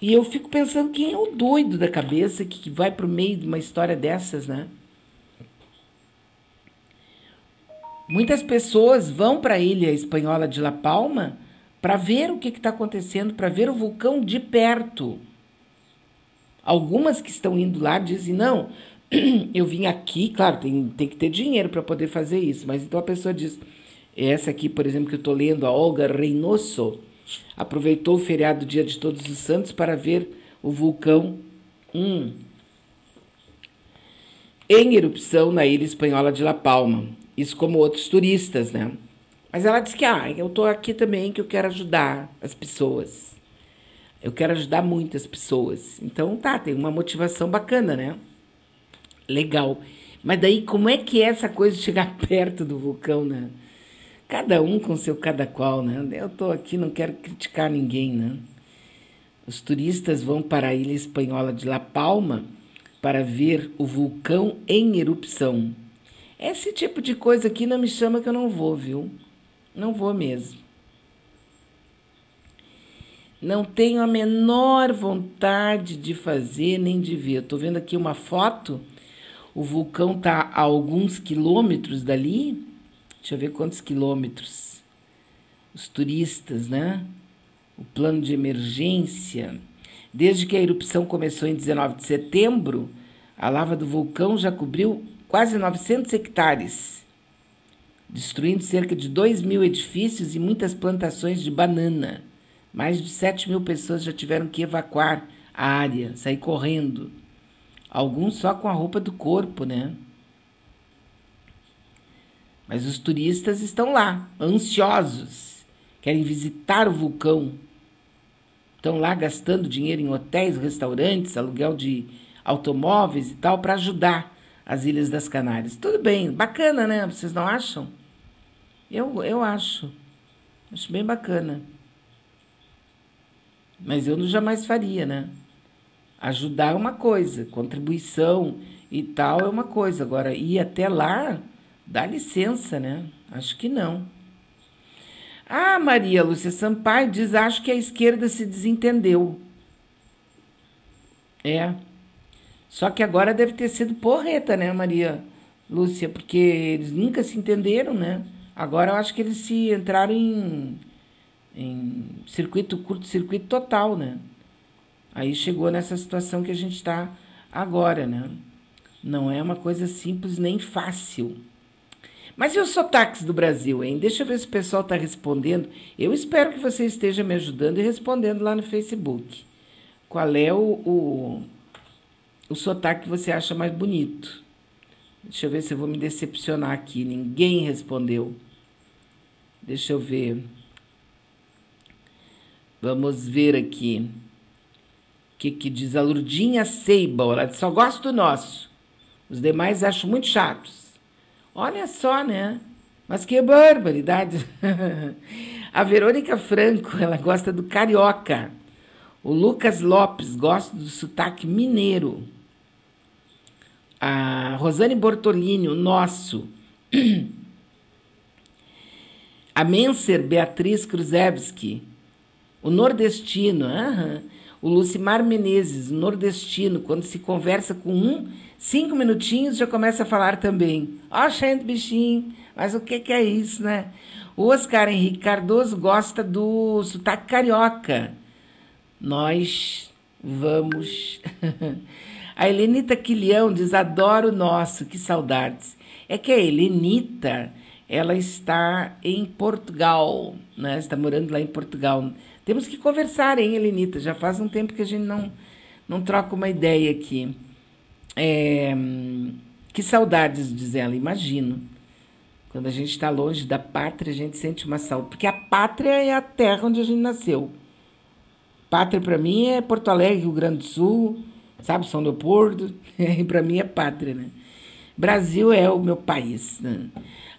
E eu fico pensando quem é o doido da cabeça que vai para o meio de uma história dessas, né? Muitas pessoas vão para a ilha espanhola de La Palma para ver o que está acontecendo, para ver o vulcão de perto. Algumas que estão indo lá dizem: não, eu vim aqui, claro, tem, tem que ter dinheiro para poder fazer isso, mas então a pessoa diz: essa aqui, por exemplo, que eu estou lendo, a Olga Reynoso, aproveitou o feriado Dia de Todos os Santos para ver o vulcão hum, em erupção na ilha espanhola de La Palma. Isso como outros turistas, né? Mas ela disse que, ah, eu estou aqui também que eu quero ajudar as pessoas. Eu quero ajudar muitas pessoas. Então tá, tem uma motivação bacana, né? Legal. Mas daí como é que é essa coisa de chegar perto do vulcão, né? Cada um com seu cada qual, né? Eu estou aqui, não quero criticar ninguém, né? Os turistas vão para a ilha espanhola de La Palma para ver o vulcão em erupção. Esse tipo de coisa aqui não me chama que eu não vou, viu? Não vou mesmo. Não tenho a menor vontade de fazer nem de ver. Estou vendo aqui uma foto. O vulcão está a alguns quilômetros dali. Deixa eu ver quantos quilômetros. Os turistas, né? O plano de emergência. Desde que a erupção começou em 19 de setembro, a lava do vulcão já cobriu quase 900 hectares, destruindo cerca de 2 mil edifícios e muitas plantações de banana. Mais de 7 mil pessoas já tiveram que evacuar a área, sair correndo. Alguns só com a roupa do corpo, né? Mas os turistas estão lá, ansiosos, querem visitar o vulcão. Estão lá gastando dinheiro em hotéis, restaurantes, aluguel de automóveis e tal, para ajudar as Ilhas das Canárias. Tudo bem, bacana, né? Vocês não acham? Eu, eu acho. Acho bem bacana. Mas eu jamais faria, né? Ajudar é uma coisa, contribuição e tal é uma coisa. Agora, ir até lá, dá licença, né? Acho que não. Ah, Maria Lúcia Sampaio diz: acho que a esquerda se desentendeu. É. Só que agora deve ter sido porreta, né, Maria Lúcia? Porque eles nunca se entenderam, né? Agora eu acho que eles se entraram em, em circuito, curto-circuito total, né? Aí chegou nessa situação que a gente está agora, né? Não é uma coisa simples nem fácil. Mas e os sotaques do Brasil, hein? Deixa eu ver se o pessoal está respondendo. Eu espero que você esteja me ajudando e respondendo lá no Facebook. Qual é o, o o sotaque que você acha mais bonito. Deixa eu ver se eu vou me decepcionar aqui. Ninguém respondeu. Deixa eu ver. Vamos ver aqui. O que, que diz a Lurdinha Seiba? Ela só gosta do nosso. Os demais acho muito chatos. Olha só, né? Mas que barbaridade. a Verônica Franco, ela gosta do carioca. O Lucas Lopes gosta do sotaque mineiro a Rosane Bortolini, o nosso, a Menser Beatriz Kruzewski, o nordestino, uh -huh. O Lucimar Menezes, nordestino, quando se conversa com um, cinco minutinhos já começa a falar também. Ó, oh, gente, bichinho, mas o que, que é isso, né? O Oscar Henrique Cardoso gosta do sotaque carioca. Nós vamos. A Helenita Quilhão diz: adoro o nosso, que saudades. É que a Helenita, ela está em Portugal, né? Está morando lá em Portugal. Temos que conversar, hein, Helenita? Já faz um tempo que a gente não, não troca uma ideia aqui. É, que saudades, diz ela, imagino. Quando a gente está longe da pátria, a gente sente uma saudade. Porque a pátria é a terra onde a gente nasceu. Pátria, para mim, é Porto Alegre, Rio Grande do Sul, sabe? São Leopoldo, para mim é pátria, né? Brasil é o meu país. Né?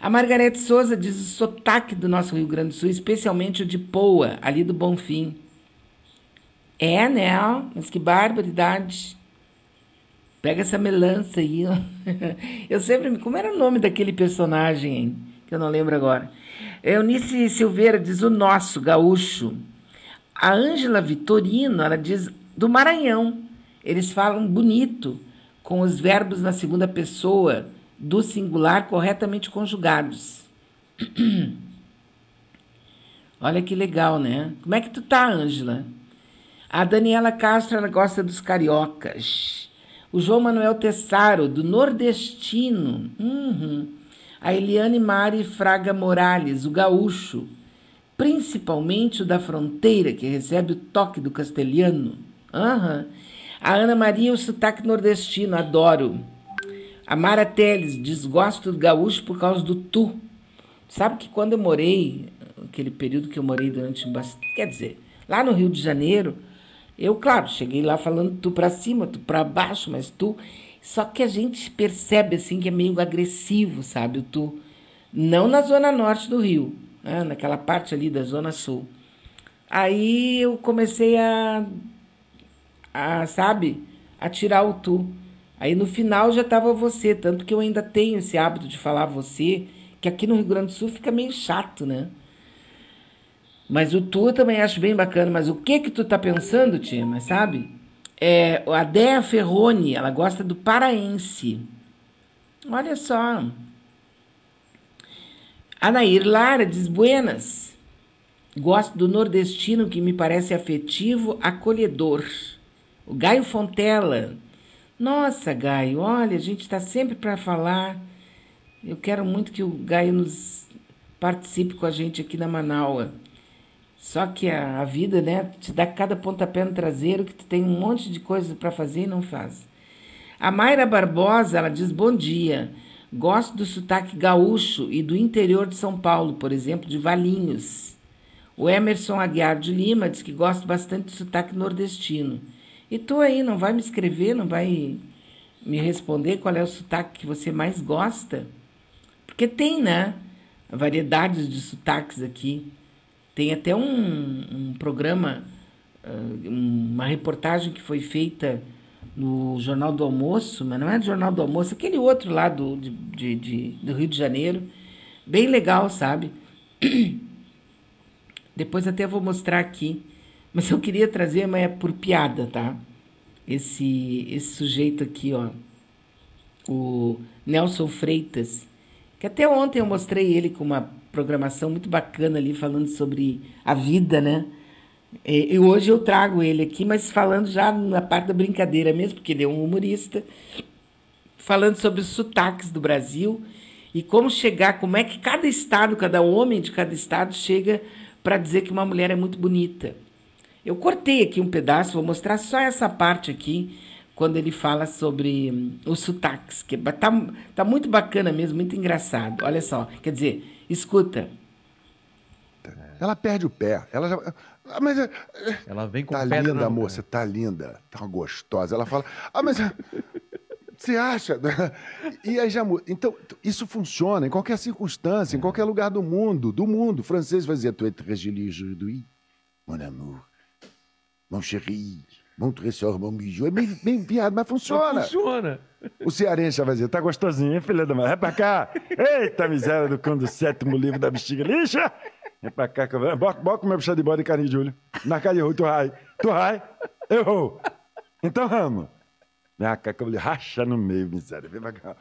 A Margarete Souza diz o sotaque do nosso Rio Grande do Sul, especialmente o de Poa, ali do Bonfim. É, né? Mas que barbaridade. Pega essa melança aí. Ó. Eu sempre me. Como era o nome daquele personagem, hein? Que eu não lembro agora. Eunice Silveira diz o nosso, gaúcho. A Ângela Vitorino, ela diz do Maranhão. Eles falam bonito, com os verbos na segunda pessoa do singular corretamente conjugados. Olha que legal, né? Como é que tu tá, Ângela? A Daniela Castro ela gosta dos cariocas. O João Manuel Tessaro, do nordestino. Uhum. A Eliane Mari Fraga Morales, o gaúcho. Principalmente o da fronteira, que recebe o toque do castelhano. Uhum. A Ana Maria, o sotaque nordestino, adoro. A Mara Teles, desgosto do gaúcho por causa do tu. Sabe que quando eu morei, aquele período que eu morei durante bastante. Quer dizer, lá no Rio de Janeiro, eu, claro, cheguei lá falando tu para cima, tu para baixo, mas tu. Só que a gente percebe assim que é meio agressivo, sabe? O tu. Não na zona norte do Rio, né? naquela parte ali da zona sul. Aí eu comecei a, a sabe, a tirar o tu. Aí no final já estava você, tanto que eu ainda tenho esse hábito de falar você, que aqui no Rio Grande do Sul fica meio chato, né? Mas o tu também acho bem bacana. Mas o que que tu tá pensando, tia? Mas sabe? É, a Dea Ferroni, ela gosta do paraense. Olha só. A Nair Lara diz buenas. Gosto do nordestino que me parece afetivo, acolhedor. O Gaio Fontela nossa, Gaio, olha, a gente está sempre para falar. Eu quero muito que o Gaio nos participe com a gente aqui na Manaua. Só que a, a vida, né, te dá cada pontapé no traseiro que tu tem um monte de coisas para fazer e não faz. A Mayra Barbosa, ela diz bom dia. Gosto do sotaque gaúcho e do interior de São Paulo, por exemplo, de Valinhos. O Emerson Aguiar de Lima diz que gosta bastante do sotaque nordestino. E tu aí, não vai me escrever, não vai me responder qual é o sotaque que você mais gosta? Porque tem, né? Variedades de sotaques aqui. Tem até um, um programa, uma reportagem que foi feita no Jornal do Almoço, mas não é do Jornal do Almoço, aquele outro lá do, de, de, de, do Rio de Janeiro. Bem legal, sabe? Depois até vou mostrar aqui. Mas eu queria trazer, mas é por piada, tá? Esse, esse sujeito aqui, ó, o Nelson Freitas, que até ontem eu mostrei ele com uma programação muito bacana ali, falando sobre a vida, né? E hoje eu trago ele aqui, mas falando já na parte da brincadeira mesmo, porque ele é um humorista, falando sobre os sotaques do Brasil e como chegar, como é que cada estado, cada homem de cada estado chega para dizer que uma mulher é muito bonita. Eu cortei aqui um pedaço, vou mostrar só essa parte aqui, quando ele fala sobre hum, os sotaques, que tá, tá muito bacana mesmo, muito engraçado. Olha só, quer dizer, escuta. Ela perde o pé. Ela já. Ah, mas. É, ela vem com Tá linda, moça, tá linda. Tá gostosa. Ela fala. Ah, mas. Você acha? E aí já muda. Então, isso funciona em qualquer circunstância, em qualquer lugar do mundo. Do mundo. O francês vai dizer: Tu es très aujourd'hui, mon amour mon chéri, mon trésor, mon bijou. É bem, bem piada, mas funciona. Funciona. O cearense vai dizer, tá gostosinho, hein, filha da mãe? Vai pra cá. Eita miséria do cão do sétimo livro da bexiga lixa. Vem pra cá, que eu... bota, bota meu bicho de bode e carinho de olho. Na cara de rua, tu rai. Tu rai, eu vou. Então vamos. Vem cá, que eu racha no meio, miséria. Vem pra cá.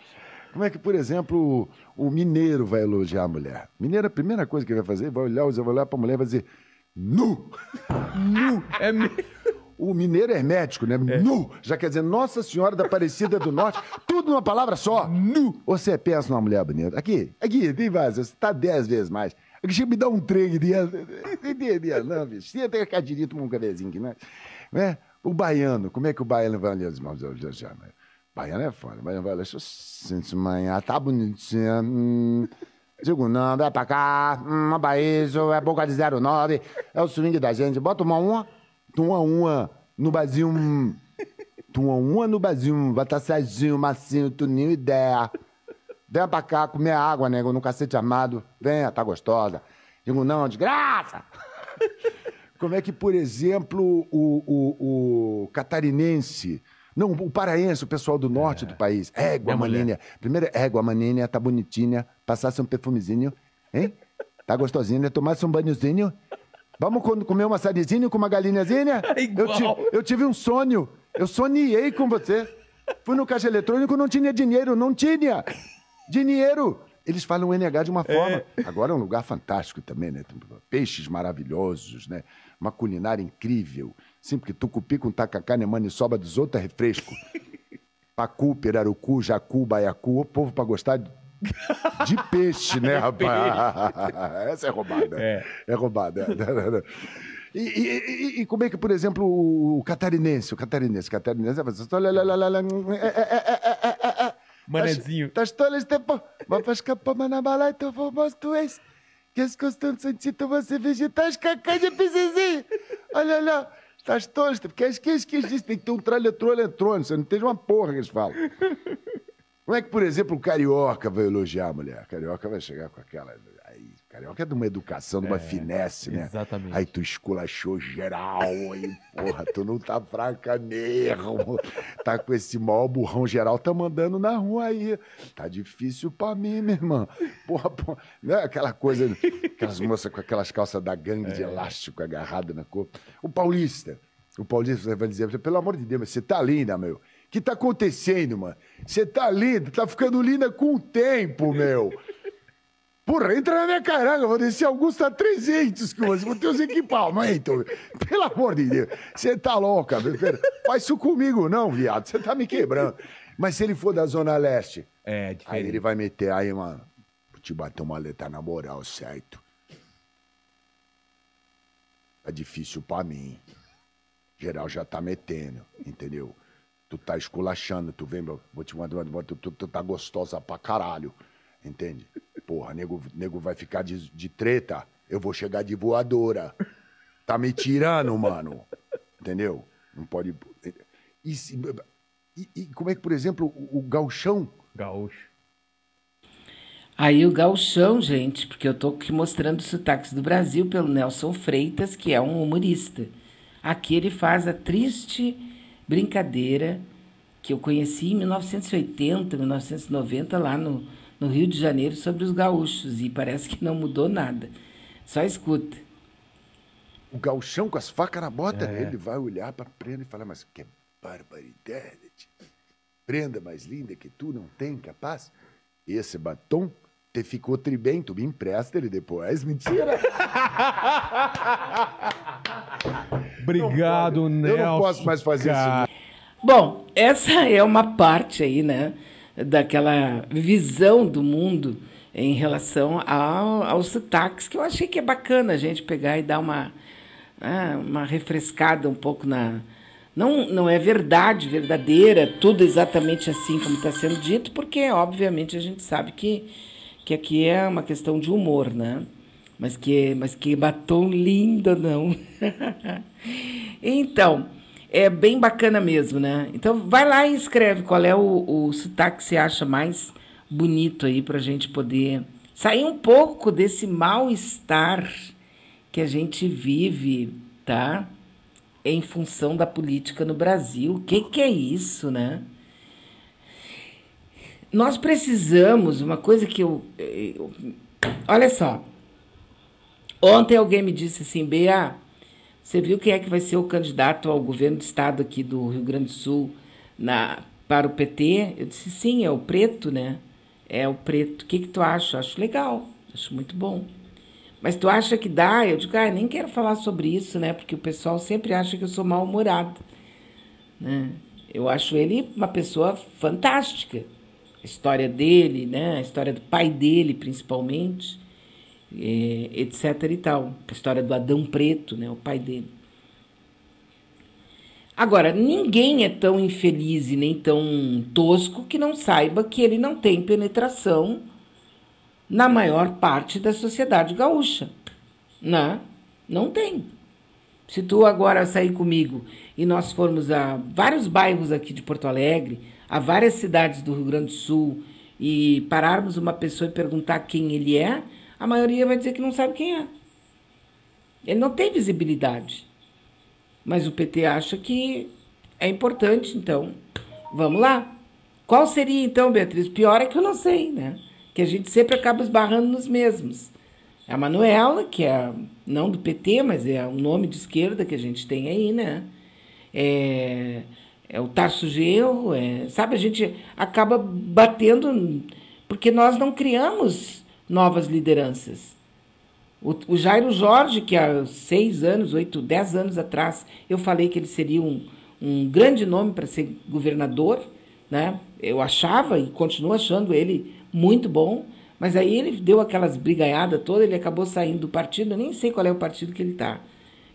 Como é que, por exemplo, o, o mineiro vai elogiar a mulher? Mineiro, a primeira coisa que ele vai fazer, vai olhar, vai olhar pra mulher e vai dizer, nu. Nu. É O mineiro é hermético, né? É. Nu. Já quer dizer Nossa Senhora da Aparecida do Norte. Tudo numa palavra só. Nu. Você pensa numa mulher bonita. Aqui, aqui, tem mais. Você tá dez vezes mais. Aqui, chega me dá um trem de Não, bicho. Você tem que direito tomar um cafezinho aqui, né? né? O baiano, como é que o baiano vai ali? Os irmãos Baiano é foda. O baiano vai lá. Manhã, tá bonitinha. Hum. Não, vai pra cá, hum, isso, é boca de 09, é o swing da gente. Bota uma uma, uma uma no bazinho, uma uma no bazinho, bota Serginho, Massinho, Tuninho, Ideia. Venha pra cá comer água, nego, no cacete armado. Venha, tá gostosa. Digo, não, desgraça! Como é que, por exemplo, o, o, o catarinense, não, o paraense, o pessoal do norte do país, égua, Minha mulher. maninha. Primeiro, égua, maninha, tá bonitinha, passasse um perfumezinho, hein? Tá gostosinha, tomasse um banhozinho. Vamos co- comer uma sardinha com uma galinhazinha? É igual. Eu, ti- eu tive um sonho, eu sonhei com você. Fui no caixa eletrônico, não tinha dinheiro, não tinha dinheiro. Eles falam NH de uma forma. Agora é um lugar fantástico também, né? Tem Peixes maravilhosos, né? Uma culinária incrível. Sim, porque tucupi com tacacá, né, maniçoba dos outros é refresco. Pacu, pirarucu, jacu, baiacu, o povo pra gostar de de peixe, né, rapaz? Essa é roubada. É. É roubada. E, e- e- e como é que, por exemplo, o catarinense, o catarinense, o catarinense, Manezinho. Estás tolas tempo. Mas vais capar na bala, então vamos tu és. Que és constante sentido você vegetais, cacanha, pisezinho. Olha lá. Estás tolas, porque que és que és Tem que ter um tralha eletrônico, você não tem uma porra que eles falam. Como é que, por exemplo, o carioca vai elogiar a mulher? O carioca vai chegar com aquela. Carioca é de uma educação, de uma finesse, né? exatamente. Aí tu esculachou geral, aí, porra, tu não tá fraca mesmo. Tá com esse maior burrão geral, tá mandando na rua aí. Tá difícil pra mim, minha irmã. Porra, porra. Não é aquela coisa, aquelas moças com aquelas calças da gangue de elástico agarrado na cor. O paulista, o paulista vai dizer, pelo amor de Deus, mas você tá linda, meu. O que tá acontecendo, mano? Você tá linda, tá ficando linda com o tempo, meu. Porra, entra na minha caranga, vou descer Augusta 300 com você, vou ter os equipamentos. Pelo amor de Deus, você tá louca, filho. Faz isso comigo não, viado, você tá me quebrando. Mas se ele for da Zona Leste, É, aí diferente. ele vai meter, aí, mano, vou te bater uma letra na moral, certo? Tá difícil pra mim. Geral já tá metendo, entendeu? Tu tá esculachando, tu vem, vou te mandar, uma- tu, tu, tu tá gostosa pra caralho, entende? Porra, nego, nego vai ficar de, de treta, eu vou chegar de voadora. Tá me tirando, mano. Entendeu? Não pode. E, se- e- e como é que, por exemplo, o, o galchão Gaúcho. Aí o gauchão, gente, porque eu tô aqui mostrando os sotaques do Brasil pelo Nelson Freitas, que é um humorista. Aqui ele faz a triste brincadeira que eu conheci em 1980, 1990, lá no, no Rio de Janeiro, sobre os gaúchos, e parece que não mudou nada. Só escuta. O galchão com as facas na bota, ele vai olhar pra prenda e falar, mas que barbaridade. Prenda mais linda que tu não tem, capaz? Esse batom te ficou tri bem, tu me empresta ele depois. Mentira! Obrigado, Nelson. Eu não posso mais fazer cara. isso. Bom, essa é uma parte aí, né, daquela visão do mundo em relação ao, aos sotaques, que eu achei que é bacana a gente pegar e dar uma, ah, uma refrescada um pouco na. Não, não é verdade, verdadeira, tudo exatamente assim como está sendo dito, porque, obviamente, a gente sabe que, que aqui é uma questão de humor, né? Mas que, mas que batom lindo, não. então, é bem bacana mesmo, né? Então, vai lá e escreve qual é o, o sotaque que você acha mais bonito aí para a gente poder sair um pouco desse mal-estar que a gente vive, tá? Em função da política no Brasil. O que, que é isso, né? Nós precisamos, uma coisa que eu, eu. Olha só. Ontem alguém me disse assim, Bea, você viu quem é que vai ser o candidato ao governo do estado aqui do Rio Grande do Sul na, para o PT? Eu disse, sim, é o preto, né? É o preto. O que, que tu acha? Acho legal, acho muito bom. Mas tu acha que dá? Eu digo, ah, nem quero falar sobre isso, né? Porque o pessoal sempre acha que eu sou mal-humorado. Né? Eu acho ele uma pessoa fantástica. A história dele, né? A história do pai dele, principalmente, eh, etc e tal. A história do Adão Preto, né? O pai dele. Agora, ninguém é tão infeliz e nem tão tosco que não saiba que ele não tem penetração na maior parte da sociedade gaúcha. Né? Não tem. Se tu agora sair comigo e nós formos a vários bairros aqui de Porto Alegre, a várias cidades do Rio Grande do Sul e pararmos uma pessoa e perguntar quem ele é, a maioria vai dizer que não sabe quem é. Ele não tem visibilidade. Mas o PT acha que é importante, então vamos lá. Qual seria então, Beatriz? Pior é que eu não sei, né? Que a gente sempre acaba esbarrando nos mesmos. É a Manuela, que é não do PT, mas é o nome de esquerda que a gente tem aí, né? É, é o Tarso Genro, é, sabe? A gente acaba batendo, porque nós não criamos novas lideranças. O, o Jairo Jorge, que há seis anos, oito, dez anos atrás, eu falei que ele seria um, um grande nome para ser governador, né? Eu achava e continuo achando ele muito bom, mas aí ele deu aquelas brigaiadas todas, ele acabou saindo do partido, eu nem sei qual é o partido que ele está.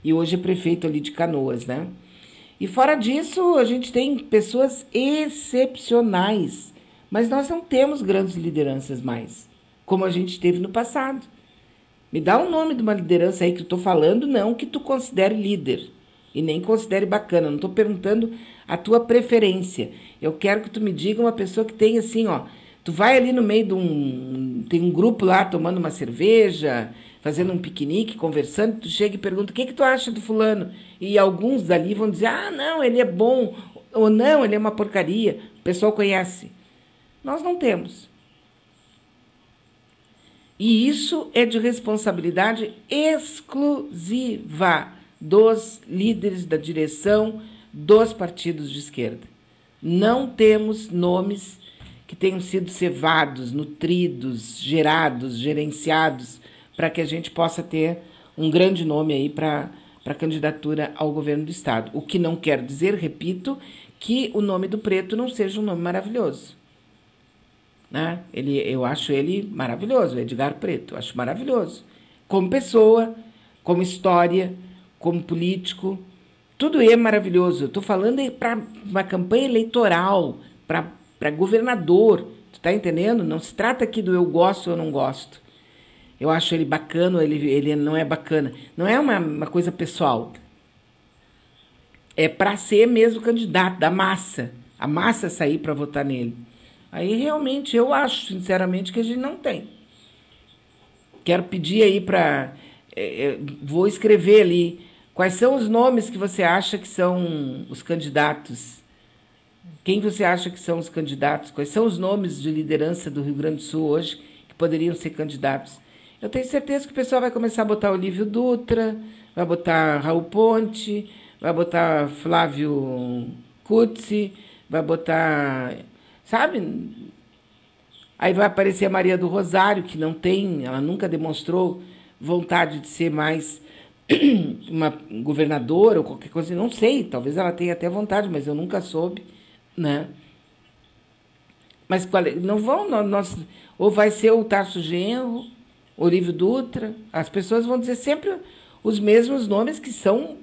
E hoje é prefeito ali de Canoas, né? E fora disso, a gente tem pessoas excepcionais, mas nós não temos grandes lideranças mais, como a gente teve no passado. Me dá o um nome de uma liderança aí que eu estou falando, não que tu considere líder e nem considere bacana. Não estou perguntando a tua preferência. Eu quero que tu me diga uma pessoa que tem assim, ó. Tu vai ali no meio de um. Tem um grupo lá tomando uma cerveja, fazendo um piquenique, conversando, tu chega e pergunta: o que, que tu acha do fulano? E alguns dali vão dizer: ah, não, ele é bom, ou não, ele é uma porcaria. O pessoal conhece. Nós não temos. E isso é de responsabilidade exclusiva dos líderes da direção dos partidos de esquerda. Não temos nomes que tenham sido cevados, nutridos, gerados, gerenciados para que a gente possa ter um grande nome aí para a candidatura ao governo do Estado. O que não quer dizer, repito, que o nome do preto não seja um nome maravilhoso. Né? Ele, eu acho ele maravilhoso, Edgar Preto, acho maravilhoso. Como pessoa, como história, como político, tudo é maravilhoso. Estou falando para uma campanha eleitoral, para governador. Tu está entendendo? Não se trata aqui do eu gosto ou não gosto. Eu acho ele bacana, ele, ele não é bacana. Não é uma, uma coisa pessoal. É para ser mesmo candidato da massa. A massa sair para votar nele. Aí realmente eu acho, sinceramente, que a gente não tem. Quero pedir aí para. É, é, vou escrever ali. Quais são os nomes que você acha que são os candidatos? Quem você acha que são os candidatos? Quais são os nomes de liderança do Rio Grande do Sul hoje que poderiam ser candidatos? Eu tenho certeza que o pessoal vai começar a botar Olívio Dutra, vai botar Raul Ponte, vai botar Flávio Cutzi, vai botar. Sabe? Aí vai aparecer a Maria do Rosário, que não tem, ela nunca demonstrou vontade de ser mais uma governadora ou qualquer coisa, não sei, talvez ela tenha até vontade, mas eu nunca soube, né? Mas é? não vão, nós, ou vai ser o Tarso Genro, Olívio Dutra, as pessoas vão dizer sempre os mesmos nomes que são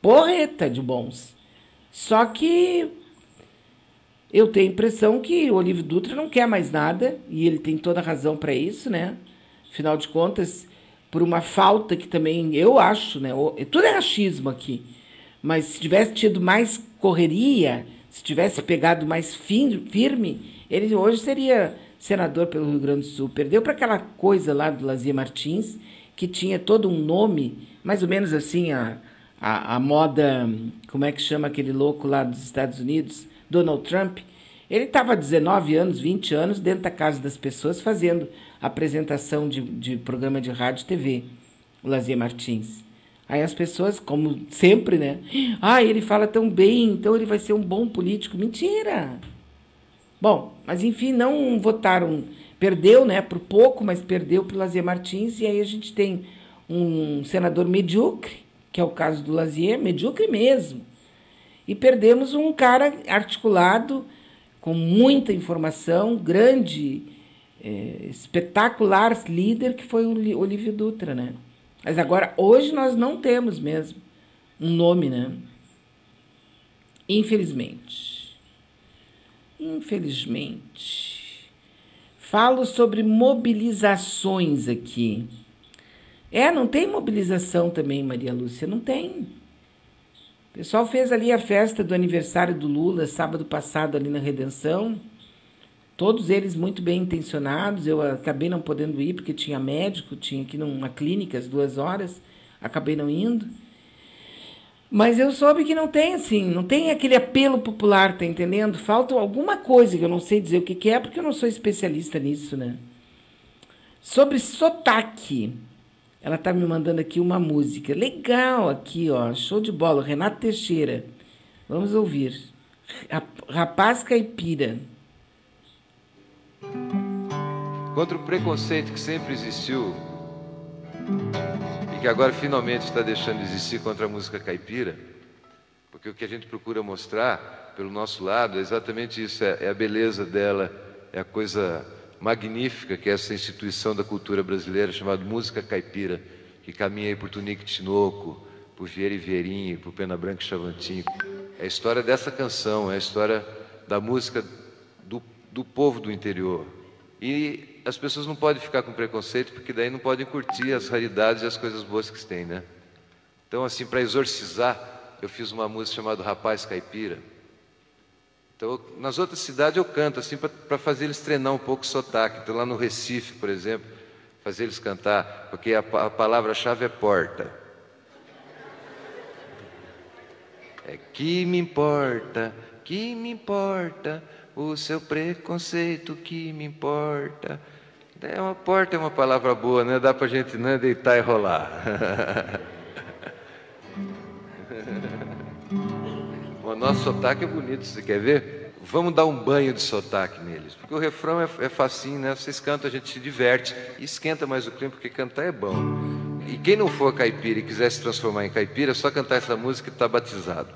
porreta de bons. Só que eu tenho a impressão que o Olívio Dutra não quer mais nada, e ele tem toda a razão para isso, né? Afinal de contas, por uma falta que também eu acho, né? Tudo é achismo aqui. Mas se tivesse tido mais correria, se tivesse pegado mais firme, ele hoje seria senador pelo Rio Grande do Sul. Perdeu para aquela coisa lá do Lazia Martins, que tinha todo um nome, mais ou menos assim, a, a, a moda, como é que chama aquele louco lá dos Estados Unidos? Donald Trump. Ele estava há 19 anos, 20 anos, dentro da casa das pessoas, fazendo apresentação de, de programa de rádio e TV, o Lazia Martins. Aí as pessoas, como sempre, né? Ah, ele fala tão bem, então ele vai ser um bom político. Mentira! Bom, mas enfim, não votaram. Perdeu, né, por pouco, mas perdeu para o Lazier Martins. E aí a gente tem um senador medíocre, que é o caso do Lazier, medíocre mesmo. E perdemos um cara articulado, com muita informação, grande, é, espetacular líder, que foi o Olívio Dutra, né? Mas agora, hoje, nós não temos mesmo um nome, né? Infelizmente. Infelizmente. Falo sobre mobilizações aqui. É, não tem mobilização também, Maria Lúcia, não tem. O pessoal fez ali a festa do aniversário do Lula sábado passado ali na Redenção. Todos eles muito bem intencionados. Eu acabei não podendo ir porque tinha médico, tinha aqui numa clínica às duas horas, acabei não indo. Mas eu soube que não tem assim, não tem aquele apelo popular, tá entendendo? Falta alguma coisa que eu não sei dizer o que, que é, porque eu não sou especialista nisso, né? Sobre sotaque. Ela tá me mandando aqui uma música. Legal aqui, ó. Show de bola. Renato Teixeira. Vamos ouvir. Rapaz Caipira. Contra o preconceito que sempre existiu e que agora finalmente está deixando de existir contra a música caipira, porque o que a gente procura mostrar pelo nosso lado é exatamente isso: é, é a beleza dela, é a coisa magnífica que é essa instituição da cultura brasileira chamada música caipira, que caminha aí por Tunique Tinoco, por Vieira e Vieirinho, por Pena Branca e Chavantinho. É a história dessa canção, é a história da música do, do povo do interior. E as pessoas não podem ficar com preconceito, porque daí não podem curtir as raridades e as coisas boas que têm, né? Então, assim, para exorcizar, eu fiz uma música chamada Rapaz Caipira. Então, nas outras cidades eu canto, assim, para fazer eles treinar um pouco o sotaque. Então, lá no Recife, por exemplo, fazer eles cantar, porque a, a palavra-chave é porta. É que me importa, que me importa, o seu preconceito que me importa. É uma porta é uma palavra boa, né? Dá pra gente né, deitar e rolar. o nosso sotaque é bonito, você quer ver? Vamos dar um banho de sotaque neles. Porque o refrão é, é facinho, né? Vocês cantam, a gente se diverte. E esquenta mais o clima, porque cantar é bom. E quem não for caipira e quiser se transformar em caipira, é só cantar essa música e está batizado.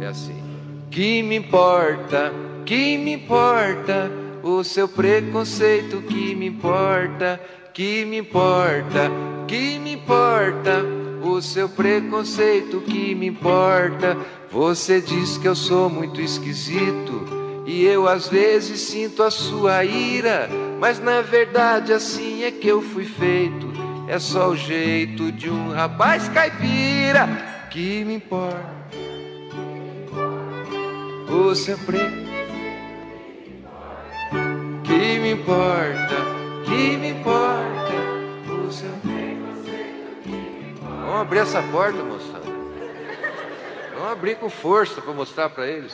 É assim. Que me importa, que me importa o seu preconceito, que me importa, que me importa, que me importa o seu preconceito, que me importa. Você diz que eu sou muito esquisito. E eu às vezes sinto a sua ira, mas na verdade assim é que eu fui feito. É só o jeito de um rapaz caipira que me importa. O seu preto que me importa, que me importa. O seu preconceito. Vamos abrir essa porta, moçada. Vamos abrir com força para mostrar para eles.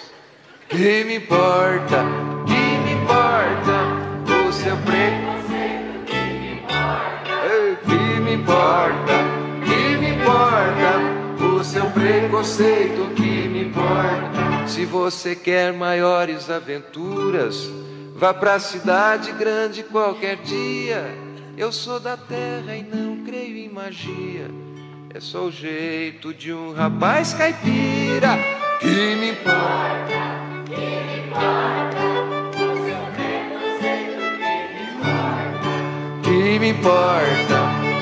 Que me importa, que me importa o seu preconceito, que me importa, que me importa, que me importa o seu preconceito, que me importa. Se você quer maiores aventuras, vá pra cidade grande qualquer dia. Eu sou da terra e não creio em magia. É só o jeito de um rapaz caipira que me importa. Que me importa,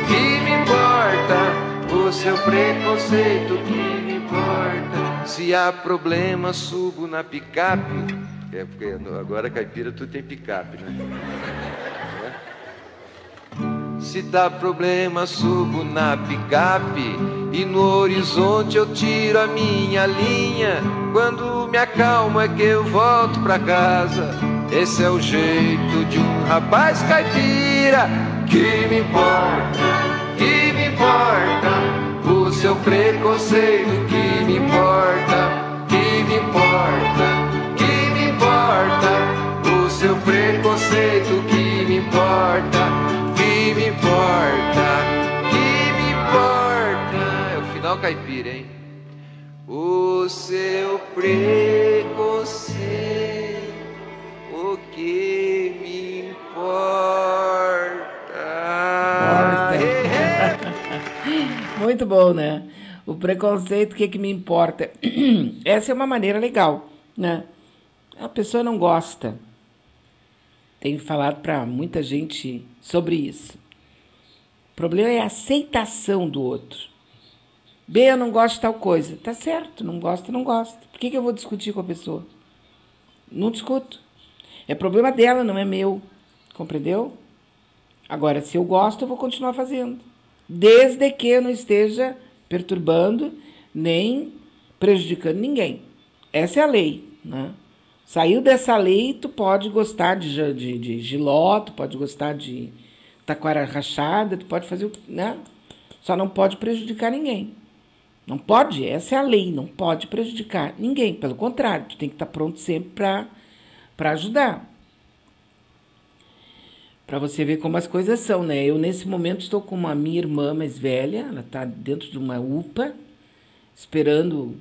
que me importa o seu preconceito, que me importa. Se há problema, subo na picape. É porque agora caipira tudo tem picape, né? Se dá problema, subo na picape e no horizonte eu tiro a minha linha. Quando me acalmo é que eu volto pra casa. Esse é o jeito de um rapaz caipira que me importa, que me importa. O seu preconceito que me importa, que me importa, que me importa. O seu preconceito que me importa importa, que me importa. É o final caipira, hein? O seu preconceito, o que me importa. Muito bom, né? O preconceito, o que, que me importa? Essa é uma maneira legal, né? A pessoa não gosta. Tenho falado para muita gente sobre isso. Problema é a aceitação do outro. B, eu não gosto de tal coisa. Tá certo, não gosta, não gosta. Por que, que eu vou discutir com a pessoa? Não discuto. É problema dela, não é meu. Compreendeu? Agora, se eu gosto, eu vou continuar fazendo. Desde que eu não esteja perturbando nem prejudicando ninguém. Essa é a lei. Né? Saiu dessa lei, tu pode gostar de, de, de giló, tu pode gostar de taquara rachada, tu pode fazer o né? Só não pode prejudicar ninguém. Não pode, essa é a lei, não pode prejudicar ninguém. Pelo contrário, tu tem que estar pronto sempre para ajudar. Para você ver como as coisas são, né? Eu, nesse momento, estou com uma minha irmã mais velha, ela está dentro de uma UPA, esperando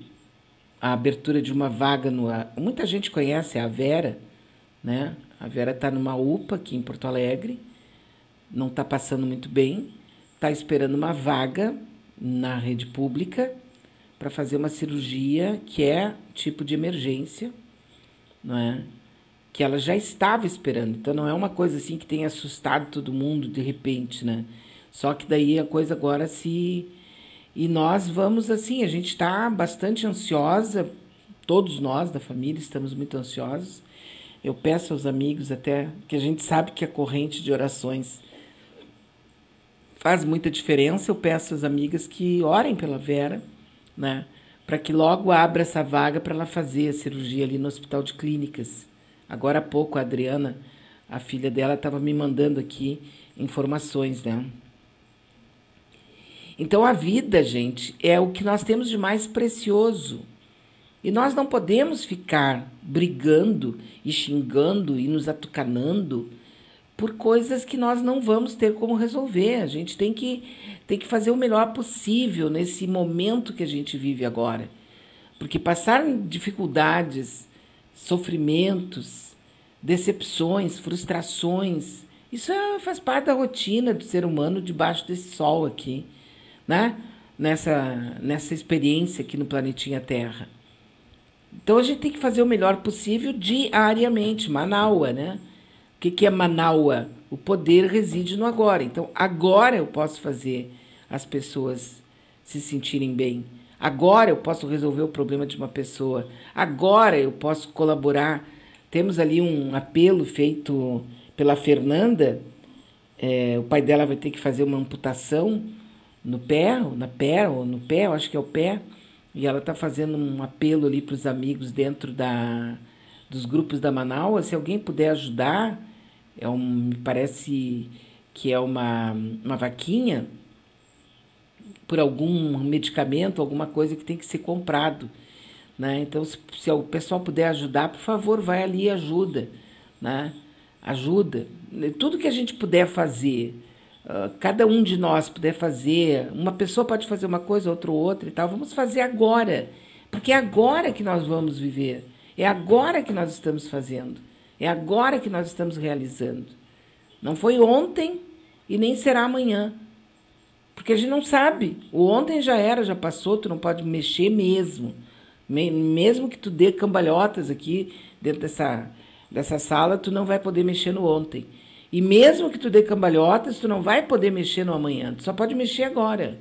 a abertura de uma vaga no. Muita gente conhece a Vera, né? A Vera está numa UPA aqui em Porto Alegre, não está passando muito bem, está esperando uma vaga na rede pública para fazer uma cirurgia que é tipo de emergência, não é? Que ela já estava esperando. Então não é uma coisa assim que tenha assustado todo mundo de repente, né? Só que daí a coisa agora se e nós vamos assim, a gente está bastante ansiosa, todos nós da família estamos muito ansiosos. Eu peço aos amigos até que a gente sabe que a corrente de orações faz muita diferença. Eu peço às amigas que orem pela Vera, né? Para que logo abra essa vaga para ela fazer a cirurgia ali no Hospital de Clínicas. Agora há pouco a Adriana, a filha dela, estava me mandando aqui informações, né? Então a vida, gente, é o que nós temos de mais precioso. E nós não podemos ficar brigando e xingando e nos atucanando por coisas que nós não vamos ter como resolver. A gente tem que, tem que fazer o melhor possível nesse momento que a gente vive agora. Porque passar dificuldades, sofrimentos, decepções, frustrações, isso é, faz parte da rotina do ser humano debaixo desse sol aqui, né? Nessa, nessa experiência aqui no planetinha Terra. Então a gente tem que fazer o melhor possível diariamente, Manaua, né? O que, que é Manaua? O poder reside no agora. Então, agora eu posso fazer as pessoas se sentirem bem. Agora eu posso resolver o problema de uma pessoa. Agora eu posso colaborar. Temos ali um apelo feito pela Fernanda. É, o pai dela vai ter que fazer uma amputação no pé, na pé, ou no pé, eu acho que é o pé. E ela está fazendo um apelo ali para os amigos dentro da, dos grupos da Manaus. Se alguém puder ajudar, é um, me parece que é uma, uma vaquinha por algum medicamento, alguma coisa que tem que ser comprado. Né? Então, se, se o pessoal puder ajudar, por favor, vai ali e ajuda. Né? Ajuda. Tudo que a gente puder fazer, uh, cada um de nós puder fazer, uma pessoa pode fazer uma coisa, outra outra e tal, vamos fazer agora. Porque é agora que nós vamos viver. É agora que nós estamos fazendo. É agora que nós estamos realizando. Não foi ontem e nem será amanhã. Porque a gente não sabe. O ontem já era, já passou, tu não pode mexer mesmo. Mesmo que tu dê cambalhotas aqui dentro dessa, dessa sala, tu não vai poder mexer no ontem. E mesmo que tu dê cambalhotas, tu não vai poder mexer no amanhã. Tu só pode mexer agora.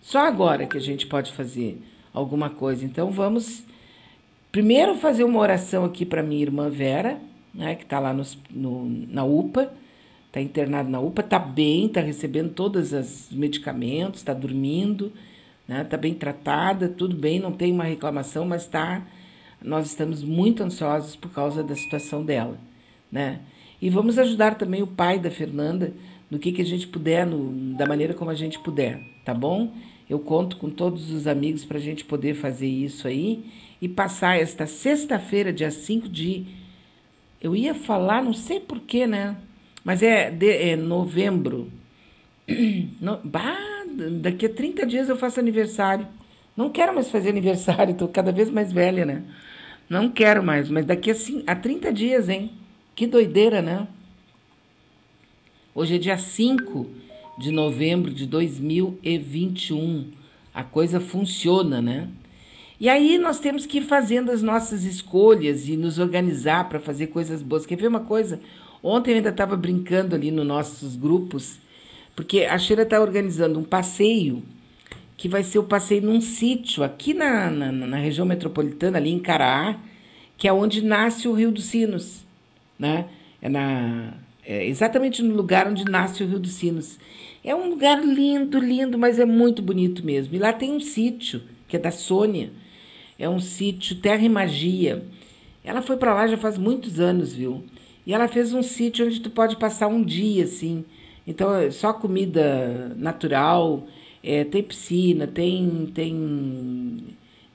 Só agora que a gente pode fazer alguma coisa. Então vamos primeiro fazer uma oração aqui para minha irmã Vera, né, que está lá no, no, na UPA, está internada na UPA, está bem, está recebendo todos os medicamentos, está dormindo, está né, bem tratada, tudo bem, não tem uma reclamação, mas tá, nós estamos muito ansiosos por causa da situação dela. Né? E vamos ajudar também o pai da Fernanda no que, que a gente puder, no, da maneira como a gente puder, tá bom? Eu conto com todos os amigos para a gente poder fazer isso aí e passar esta sexta-feira, dia 5 de. Eu ia falar, não sei porquê, né? Mas é, de, é novembro. No, bah, daqui a 30 dias eu faço aniversário. Não quero mais fazer aniversário, estou cada vez mais velha, né? Não quero mais, mas daqui a, a 30 dias, hein? Que doideira, né? Hoje é dia 5 de novembro de 2021. A coisa funciona, né? E aí nós temos que ir fazendo as nossas escolhas e nos organizar para fazer coisas boas. Quer ver uma coisa? Ontem eu ainda estava brincando ali nos nossos grupos, porque a Sheila está organizando um passeio que vai ser o passeio num sítio aqui na, na, na, região metropolitana, ali em Caraá, que é onde nasce o Rio dos Sinos. Né? É, na, é exatamente no lugar onde nasce o Rio dos Sinos. É um lugar lindo, lindo, mas é muito bonito mesmo. E lá tem um sítio, que é da Sônia. É um sítio Terra e Magia. Ela foi para lá já faz muitos anos, viu? E ela fez um sítio onde tu pode passar um dia, assim. Então, é só comida natural, é, tem piscina, tem, tem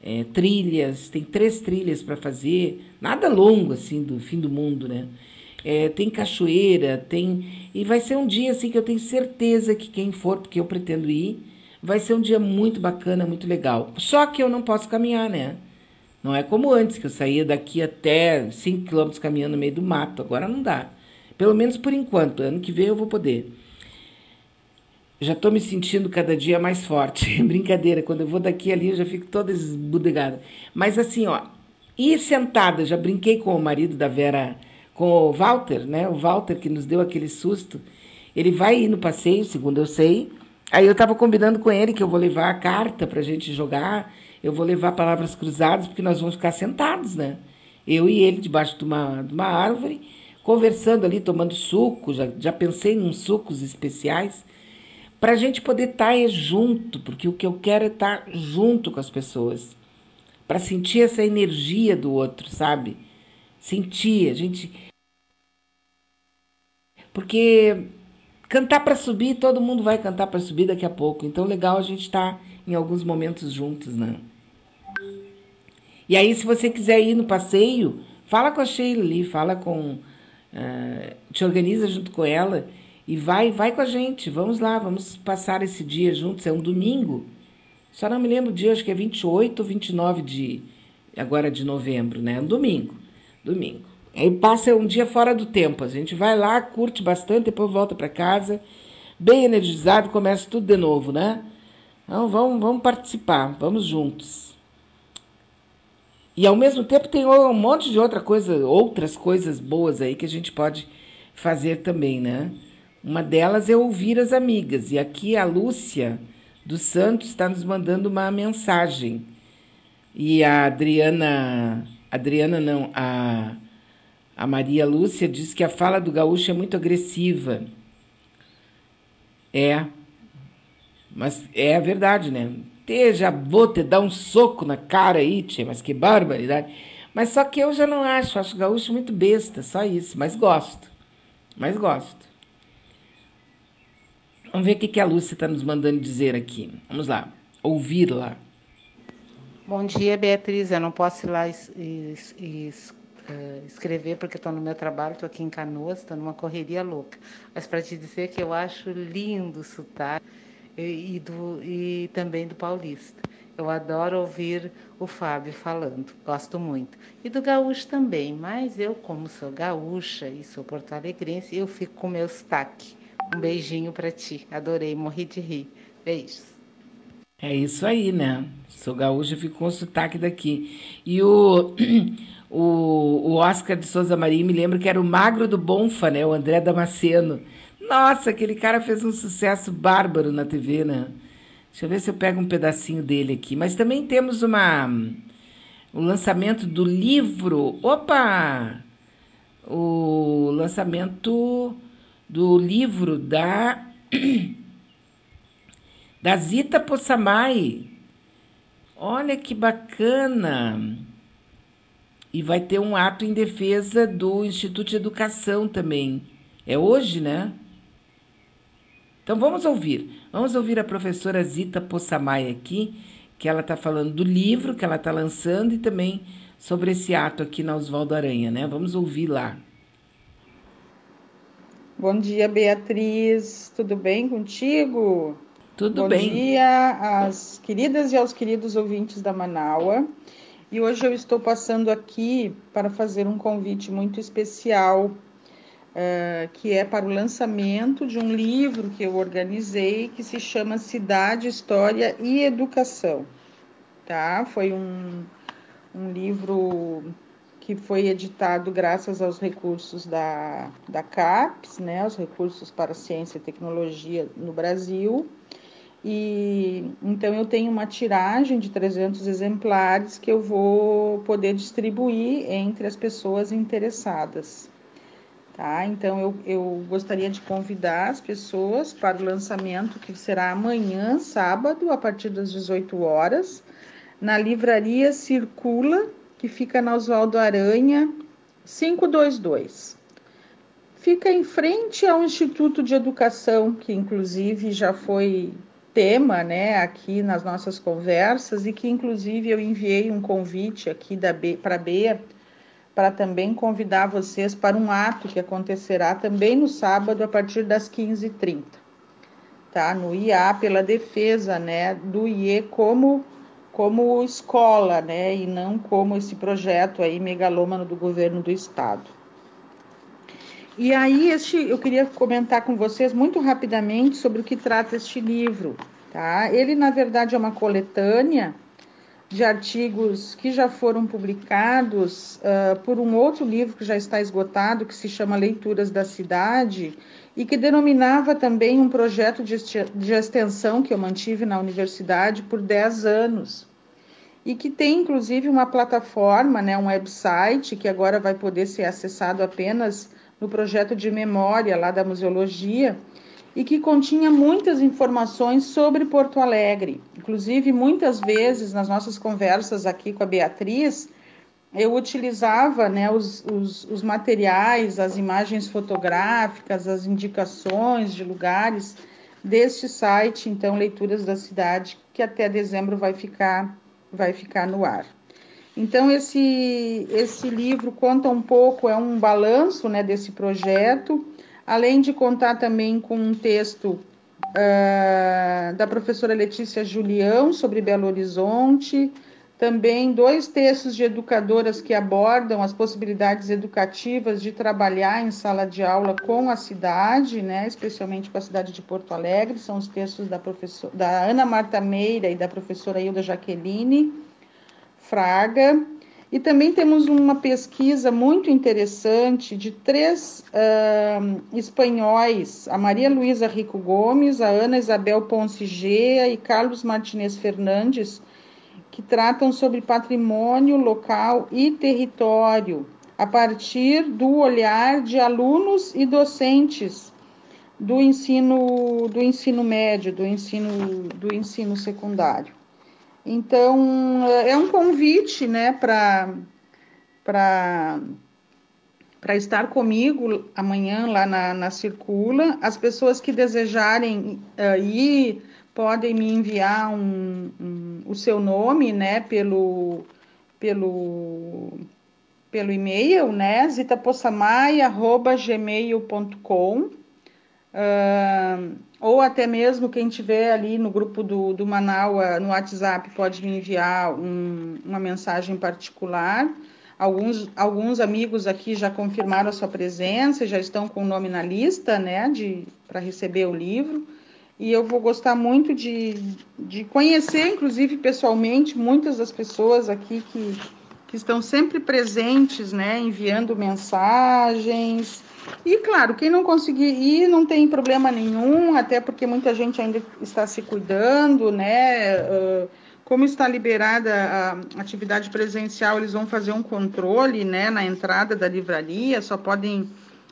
é, trilhas, tem três trilhas para fazer, nada longo, assim, do fim do mundo, né? É, tem cachoeira, tem. E vai ser um dia assim que eu tenho certeza que quem for, porque eu pretendo ir, vai ser um dia muito bacana, muito legal. Só que eu não posso caminhar, né? Não é como antes, que eu saía daqui até 5 quilômetros caminhando no meio do mato. Agora não dá. Pelo menos por enquanto. Ano que vem eu vou poder. Já estou me sentindo cada dia mais forte. Brincadeira, quando eu vou daqui ali eu já fico toda esbudegada. Mas assim, ó, ir sentada, já brinquei com o marido da Vera, com o Walter, né? O Walter que nos deu aquele susto. Ele vai ir no passeio, segundo eu sei. Aí eu estava combinando com ele que eu vou levar a carta para a gente jogar eu vou levar palavras cruzadas, porque nós vamos ficar sentados, né? Eu e ele debaixo de uma, de uma árvore, conversando ali, tomando suco, já, já pensei em uns sucos especiais, para a gente poder estar tá junto, porque o que eu quero é estar tá junto com as pessoas, para sentir essa energia do outro, sabe? Sentir, a gente. Porque cantar para subir, todo mundo vai cantar para subir daqui a pouco, então legal a gente estar tá em alguns momentos juntos, né? E aí, se você quiser ir no passeio, fala com a Sheila ali, fala com. Uh, te organiza junto com ela e vai, vai com a gente. Vamos lá, vamos passar esse dia juntos. É um domingo. Só não me lembro o dia, acho que é 28 ou 29 de agora de novembro, né? Um domingo. Domingo. Aí passa um dia fora do tempo. A gente vai lá, curte bastante, depois volta para casa, bem energizado, começa tudo de novo, né? Então vamos, vamos participar, vamos juntos. E ao mesmo tempo tem um monte de outra coisa, outras coisas boas aí que a gente pode fazer também, né? Uma delas é ouvir as amigas. E aqui a Lúcia dos Santos está nos mandando uma mensagem. E a Adriana, Adriana não, a, a Maria Lúcia diz que a fala do gaúcho é muito agressiva. É, mas é a verdade, né? te, já vou te dar um soco na cara aí, tia, mas que barbaridade. Mas só que eu já não acho, acho gaúcho muito besta, só isso, mas gosto. Mas gosto. Vamos ver o que a Lúcia está nos mandando dizer aqui. Vamos lá, ouvir lá. Bom dia, Beatriz. Eu não posso ir lá es, es, uh, escrever porque estou no meu trabalho, estou aqui em Canoas, estou numa correria louca. Mas para te dizer que eu acho lindo o sotaque e, do, e também do paulista. Eu adoro ouvir o Fábio falando, gosto muito. E do gaúcho também, mas eu, como sou gaúcha e sou porto-alegrense, eu fico com meu sotaque. Um beijinho para ti, adorei, morri de rir. Beijos. É isso aí, né? Sou gaúcha, fico com o sotaque daqui. E o, o, o Oscar de Souza Maria me lembra que era o magro do Bonfa, né? O André Damasceno. Nossa, aquele cara fez um sucesso bárbaro na TV, né? Deixa eu ver se eu pego um pedacinho dele aqui. Mas também temos uma o lançamento do livro. Opa! O lançamento do livro da da Zita Possamay. Olha que bacana! E vai ter um ato em defesa do Instituto de Educação também. É hoje, né? Então vamos ouvir. Vamos ouvir a professora Zita Possamay aqui, que ela está falando do livro que ela está lançando e também sobre esse ato aqui na Oswaldo Aranha, né? Vamos ouvir lá. Bom dia, Beatriz. Tudo bem contigo? Tudo Bom bem. Bom dia às queridas e aos queridos ouvintes da Manaua. E hoje eu estou passando aqui para fazer um convite muito especial uh, que é para o lançamento de um livro que eu organizei que se chama Cidade, História e Educação. Tá? Foi um, um livro que foi editado graças aos recursos da, da CAPES, né, os recursos para ciência e tecnologia no Brasil. E então eu tenho uma tiragem de 300 exemplares que eu vou poder distribuir entre as pessoas interessadas. Tá? Então, eu, eu gostaria de convidar as pessoas para o lançamento que será amanhã, sábado, a partir das 18 horas, na livraria Circula, que fica na Oswaldo Aranha, 522. Fica em frente ao Instituto de Educação, que inclusive já foi tema, né, aqui nas nossas conversas e que inclusive eu enviei um convite aqui para a Bea para também convidar vocês para um ato que acontecerá também no sábado a partir das 15h30, tá? No IA pela defesa, né, do IE como como escola, né, e não como esse projeto aí megalômano do governo do estado. E aí este, eu queria comentar com vocês muito rapidamente sobre o que trata este livro, tá? Ele na verdade é uma coletânea de artigos que já foram publicados uh, por um outro livro que já está esgotado, que se chama Leituras da Cidade, e que denominava também um projeto de, extensão que eu mantive na universidade por 10 anos. E que tem inclusive uma plataforma, né, um website, que agora vai poder ser acessado apenas no projeto de memória lá da museologia e que continha muitas informações sobre Porto Alegre. Inclusive, muitas vezes nas nossas conversas aqui com a Beatriz, eu utilizava né, os, os, os materiais, as imagens fotográficas, as indicações de lugares deste site, então, Leituras da Cidade, que até dezembro vai ficar, vai ficar no ar. Então, esse, esse livro conta um pouco, é um balanço né, desse projeto, além de contar também com um texto uh, da professora Letícia Julião sobre Belo Horizonte, também dois textos de educadoras que abordam as possibilidades educativas de trabalhar em sala de aula com a cidade, né, especialmente com a cidade de Porto Alegre, são os textos da, professora, da Ana Marta Meira e da professora Hilda Jaqueline Fraga. E também temos uma pesquisa muito interessante de três uh, espanhóis, a Maria Luísa Rico Gomes, a Ana Isabel Ponce Gea e Carlos Martinez Fernandes, que tratam sobre patrimônio local e território, a partir do olhar de alunos e docentes do ensino, do ensino médio, do ensino, do ensino secundário. Então, é um convite né, para estar comigo amanhã lá na, na Circula. As pessoas que desejarem uh, ir podem me enviar um, um, o seu nome né, pelo, pelo, pelo e-mail, né, zitapossamaia.gmail.com. Uh, ou até mesmo quem tiver ali no grupo do, do Manaus, no WhatsApp, pode me enviar um, uma mensagem particular. Alguns, alguns amigos aqui já confirmaram a sua presença, já estão com o nome na lista, né, para receber o livro. E eu vou gostar muito de, de conhecer, inclusive pessoalmente, muitas das pessoas aqui que, que estão sempre presentes, né, enviando mensagens, e claro, quem não conseguir ir não tem problema nenhum, até porque muita gente ainda está se cuidando, né? como está liberada a atividade presencial, eles vão fazer um controle, né, na entrada da livraria, só podem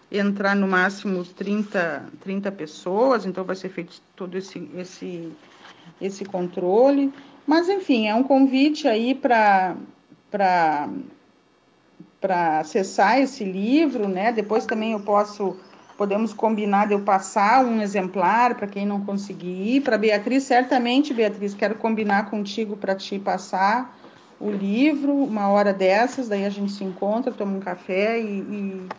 entrar no máximo 30, 30 pessoas, então vai ser feito todo esse, esse, esse controle. Mas, enfim, é um convite aí para para acessar esse livro, né? Depois também eu posso podemos combinar de eu passar um exemplar para quem não conseguir ir. Para Beatriz, certamente, Beatriz, quero combinar contigo para te passar o livro, uma hora dessas, daí a gente se encontra, toma um café e, e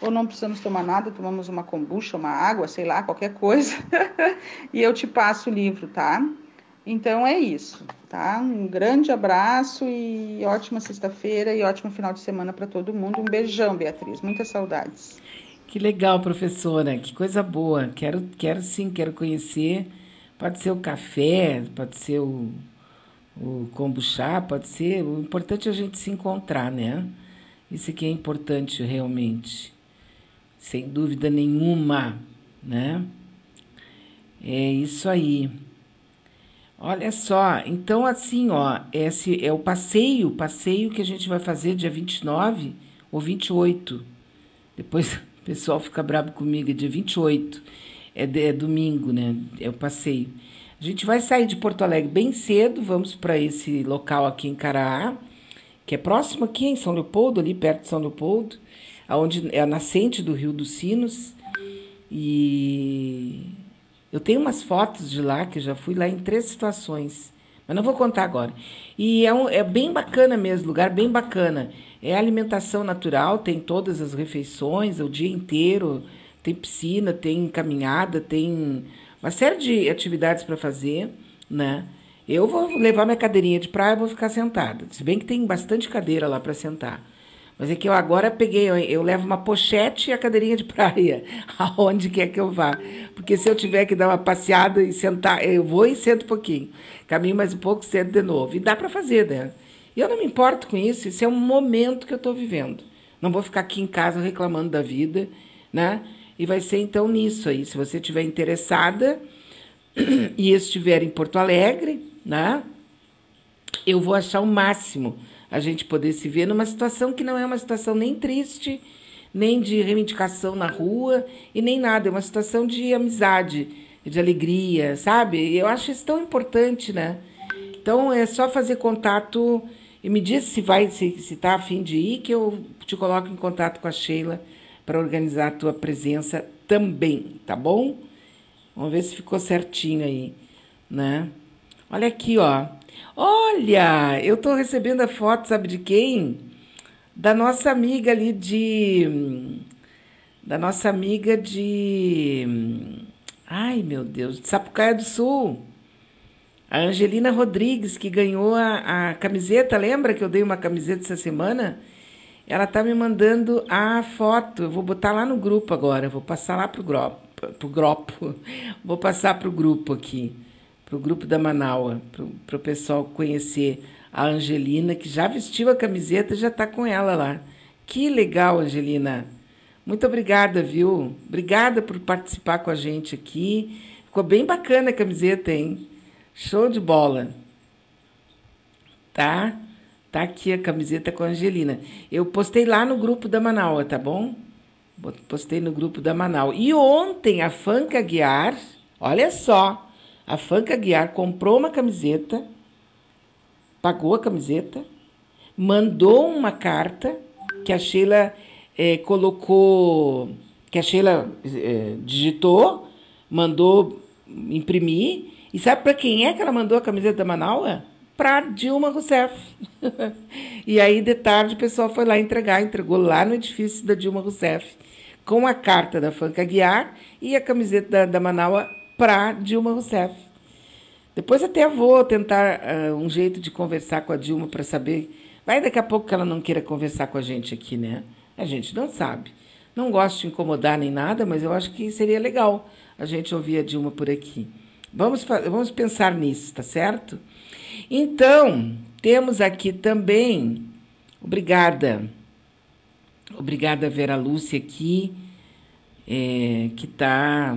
ou não precisamos tomar nada, tomamos uma kombucha, uma água, sei lá, qualquer coisa, e eu te passo o livro, tá? Então é isso, tá? Um grande abraço e ótima sexta-feira e ótimo final de semana para todo mundo. Um beijão, Beatriz. Muitas saudades. Que legal, professora. Que coisa boa. Quero, quero sim, quero conhecer. Pode ser o café, pode ser o, o kombucha, pode ser. O importante é a gente se encontrar, né? Isso que é importante realmente. Sem dúvida nenhuma, né? É isso aí. Olha só, então assim, ó, esse é o passeio, passeio que a gente vai fazer dia 29 ou 28. Depois o pessoal fica bravo comigo, é dia 28. É, é domingo, né? É o passeio. A gente vai sair de Porto Alegre bem cedo, vamos para esse local aqui em Caraá, que é próximo aqui em São Leopoldo, ali perto de São Leopoldo, aonde é a nascente do Rio dos Sinos. E eu tenho umas fotos de lá, que já fui lá em três situações, mas não vou contar agora. E é, um, é bem bacana mesmo, lugar bem bacana. É alimentação natural, tem todas as refeições o dia inteiro, tem piscina, tem caminhada, tem uma série de atividades para fazer, né? Eu vou levar minha cadeirinha de praia e vou ficar sentada. Se bem que tem bastante cadeira lá para sentar. Mas é que eu agora peguei, eu, eu, levo uma pochete e a cadeirinha de praia, aonde quer que eu vá. Porque se eu tiver que dar uma passeada e sentar, eu vou e sento um pouquinho. Caminho mais um pouco, sento de novo. E dá para fazer, né? E eu não me importo com isso, isso é um momento que eu estou vivendo. Não vou ficar aqui em casa reclamando da vida, né? E vai ser então nisso aí. Se você estiver interessada e estiver em Porto Alegre, né? Eu vou achar o máximo a gente poder se ver numa situação que não é uma situação nem triste, nem de reivindicação na rua e nem nada, é uma situação de amizade, de alegria, sabe? Eu acho isso tão importante, né? Então é só fazer contato e me diz se vai, se está a fim de ir, que eu te coloco em contato com a Sheila para organizar a tua presença também, tá bom? Vamos ver se ficou certinho aí, né? Olha aqui, ó. Olha, eu estou recebendo a foto, sabe de quem? Da nossa amiga ali de. Da nossa amiga de. Ai, meu Deus, de Sapucaia do Sul. A Angelina Rodrigues, que ganhou a, a camiseta, lembra que eu dei uma camiseta essa semana? Ela tá me mandando a foto. Eu vou botar lá no grupo agora. Vou passar lá pro grupo. Pro grupo. Vou passar pro grupo aqui para o grupo da Manaua, para o pessoal conhecer a Angelina, que já vestiu a camiseta e já está com ela lá. Que legal, Angelina. Muito obrigada, viu? Obrigada por participar com a gente aqui. Ficou bem bacana a camiseta, hein? Show de bola. Tá? Tá aqui a camiseta com a Angelina. Eu postei lá no grupo da Manaua, tá bom? Postei no grupo da Manaus. E ontem a Fanca Guiar, olha só, a Fanca Guiar comprou uma camiseta, pagou a camiseta, mandou uma carta que a Sheila é, colocou, que a Sheila é, digitou, mandou imprimir. E sabe para quem é que ela mandou a camiseta da Manaus? Para Dilma Rousseff. e aí, de tarde, o pessoal foi lá entregar, entregou lá no edifício da Dilma Rousseff, com a carta da Fanca Guiar e a camiseta da, da Manaus para Dilma Rousseff. Depois até vou tentar uh, um jeito de conversar com a Dilma para saber. Vai daqui a pouco que ela não queira conversar com a gente aqui, né? A gente não sabe. Não gosto de incomodar nem nada, mas eu acho que seria legal a gente ouvir a Dilma por aqui. Vamos, vamos pensar nisso, tá certo? Então, temos aqui também. Obrigada. Obrigada, Vera Lúcia, aqui, é, que está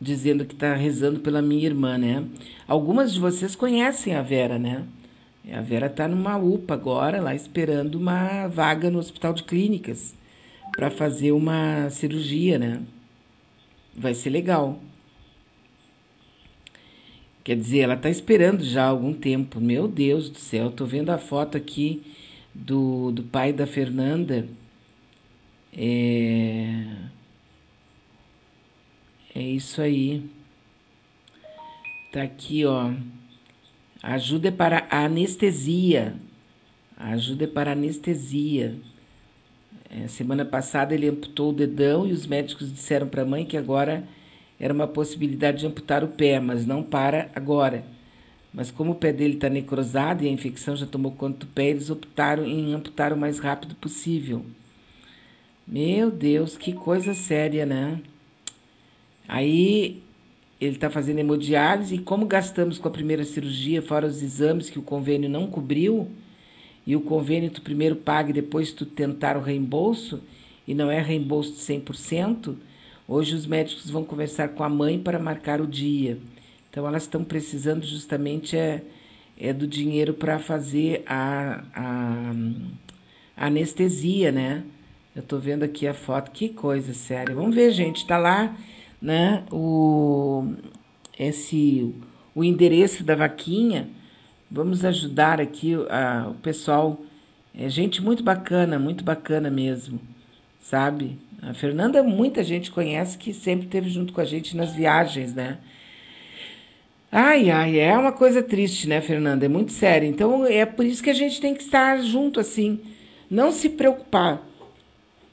dizendo que está rezando pela minha irmã, né? Algumas de vocês conhecem a Vera, né? A Vera está numa UPA agora, lá esperando uma vaga no Hospital de Clínicas para fazer uma cirurgia, né? Vai ser legal. Quer dizer, ela está esperando já há algum tempo. Meu Deus do céu, estou vendo a foto aqui do, do pai da Fernanda. É é isso aí. Tá aqui, ó. Ajuda é para a anestesia. ajuda é para anestesia. É, semana passada ele amputou o dedão e os médicos disseram para a mãe que agora era uma possibilidade de amputar o pé, mas não para agora. Mas como o pé dele está necrosado e a infecção já tomou conta do pé, eles optaram em amputar o mais rápido possível. Meu Deus, que coisa séria, né? Aí ele está fazendo hemodiálise e como gastamos com a primeira cirurgia, fora os exames que o convênio não cobriu, e o convênio tu primeiro paga e depois tu tentar o reembolso, e não é reembolso de 100%, hoje os médicos vão conversar com a mãe para marcar o dia. Então elas estão precisando justamente é, é do dinheiro para fazer a, a, a, anestesia, né? Eu estou vendo aqui a foto, que coisa séria. Vamos ver, gente, está lá né, o, esse, o endereço da vaquinha Vamos ajudar aqui a, o pessoal. É gente muito bacana, muito bacana mesmo, sabe? A Fernanda, muita gente conhece que sempre esteve junto com a gente nas viagens, né? Ai, ai, é uma coisa triste, né, Fernanda? É muito sério. Então é por isso que a gente tem que estar junto assim, não se preocupar.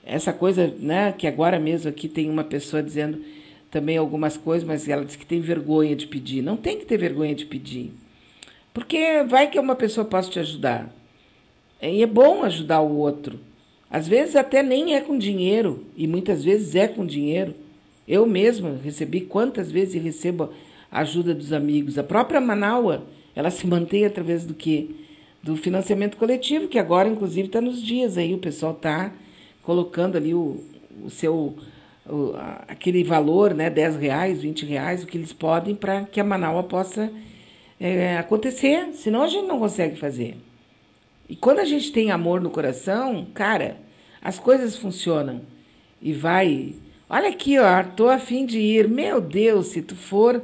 Essa coisa, né, que agora mesmo aqui tem uma pessoa dizendo também algumas coisas, mas ela diz que tem vergonha de pedir. Não tem que ter vergonha de pedir. Porque vai que uma pessoa possa te ajudar. E é bom ajudar o outro. Às vezes até nem é com dinheiro, e muitas vezes é com dinheiro. Eu mesma recebi quantas vezes recebo a ajuda dos amigos. A própria Manaua, ela se mantém através do quê? Do financiamento coletivo, que agora, inclusive, está nos dias aí. O pessoal está colocando ali o, o seu aquele valor, né, 10 reais, 20 reais, o que eles podem para que a Manaua possa é, acontecer. Senão a gente não consegue fazer. E quando a gente tem amor no coração, cara, as coisas funcionam. E vai. Olha aqui, ó, tô a fim de ir. Meu Deus, se tu for,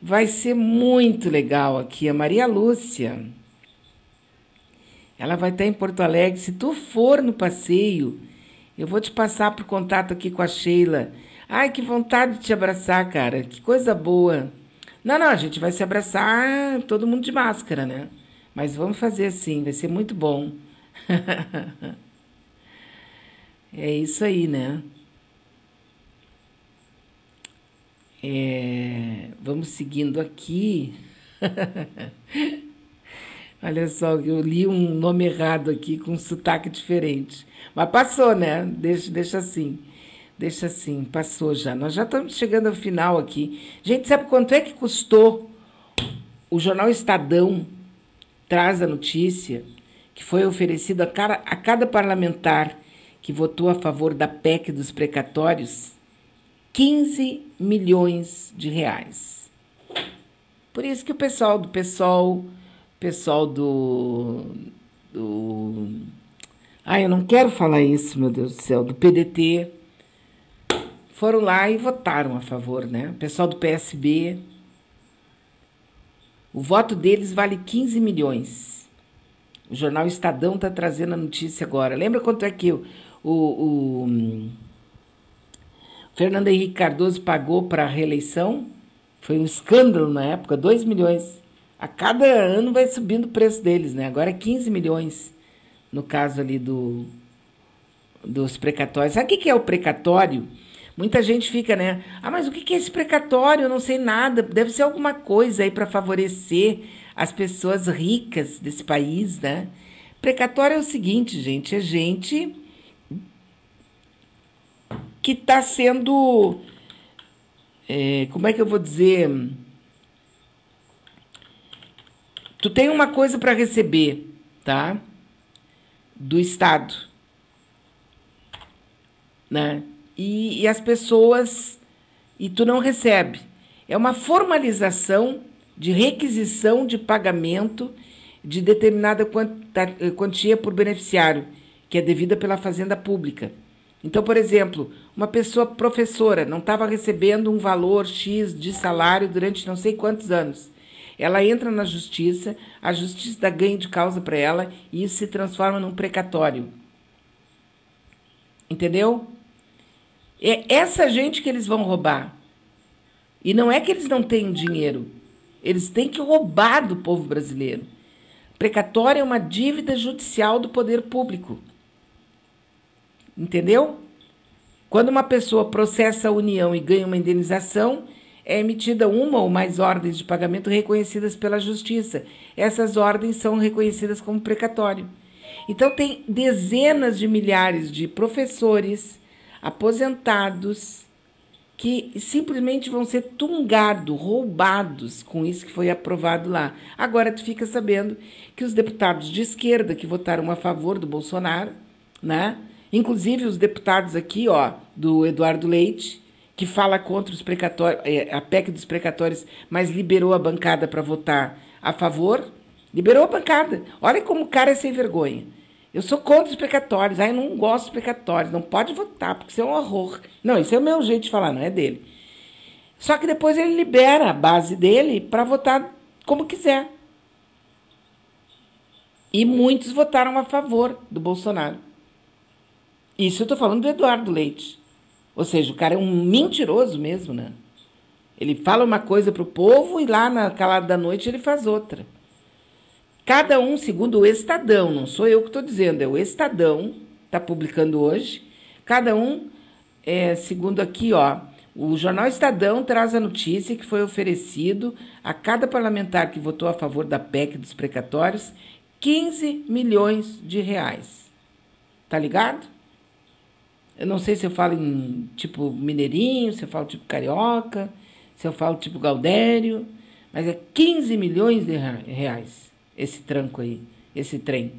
vai ser muito legal aqui. A Maria Lúcia. Ela vai estar em Porto Alegre. Se tu for no passeio, eu vou te passar por contato aqui com a Sheila. Ai, que vontade de te abraçar, cara. Que coisa boa. Não, não, a gente vai se abraçar todo mundo de máscara, né? Mas vamos fazer assim, vai ser muito bom. é isso aí, né? É, vamos seguindo aqui. Olha só, eu li um nome errado aqui com um sotaque diferente. Mas passou, né? Deixa, deixa assim. Deixa assim, passou já. Nós já estamos chegando ao final aqui. Gente, sabe quanto é que custou o jornal Estadão traz a notícia que foi oferecido a, cara, a cada parlamentar que votou a favor da PEC dos precatórios 15 milhões de reais. Por isso que o pessoal do pessoal, pessoal do, do ah, eu não quero falar isso, meu Deus do céu, do PDT foram lá e votaram a favor, né? O pessoal do PSB o voto deles vale 15 milhões. O jornal Estadão está trazendo a notícia agora. Lembra quanto é que o, o, o Fernando Henrique Cardoso pagou para a reeleição? Foi um escândalo na época, 2 milhões. A cada ano vai subindo o preço deles, né? Agora é 15 milhões, no caso ali do, dos precatórios. Sabe o que é o precatório? Muita gente fica, né? Ah, mas o que é esse precatório? Eu não sei nada. Deve ser alguma coisa aí para favorecer as pessoas ricas desse país, né? Precatório é o seguinte, gente: é gente que está sendo. É, como é que eu vou dizer? Tu tem uma coisa para receber, tá? Do Estado, né? e, e as pessoas. E tu não recebe. É uma formalização de requisição de pagamento de determinada quantia por beneficiário, que é devida pela Fazenda Pública. Então, por exemplo, uma pessoa professora não estava recebendo um valor X de salário durante não sei quantos anos. Ela entra na justiça, a justiça dá ganho de causa para ela e isso se transforma num precatório. Entendeu? É essa gente que eles vão roubar. E não é que eles não têm dinheiro. Eles têm que roubar do povo brasileiro. Precatório é uma dívida judicial do poder público. Entendeu? Quando uma pessoa processa a União e ganha uma indenização, é emitida uma ou mais ordens de pagamento reconhecidas pela Justiça. Essas ordens são reconhecidas como precatório. Então, tem dezenas de milhares de professores, aposentados que simplesmente vão ser tungados, roubados com isso que foi aprovado lá. Agora tu fica sabendo que os deputados de esquerda que votaram a favor do Bolsonaro, né? Inclusive os deputados aqui, ó, do Eduardo Leite, que fala contra os precatórios, é, a PEC dos precatórios, mas liberou a bancada para votar a favor, liberou a bancada. Olha como o cara é sem vergonha. Eu sou contra os precatórios. Aí eu não gosto dos precatórios. Não pode votar, porque isso é um horror. Não, isso é o meu jeito de falar, não é dele. Só que depois ele libera a base dele para votar como quiser. E muitos votaram a favor do Bolsonaro. Isso eu estou falando do Eduardo Leite. Ou seja, o cara é um mentiroso mesmo, né? Ele fala uma coisa para o povo e lá na calada da noite ele faz outra. Cada um, segundo o Estadão, não sou eu que estou dizendo, é o Estadão, está publicando hoje. Cada um, é, segundo aqui, ó, o jornal Estadão traz a notícia que foi oferecido a cada parlamentar que votou a favor da PEC dos precatórios 15 milhões de reais. Tá ligado? Eu não sei se eu falo em tipo mineirinho, se eu falo tipo carioca, se eu falo tipo Galdério, mas é 15 milhões de reais esse tranco aí, esse trem.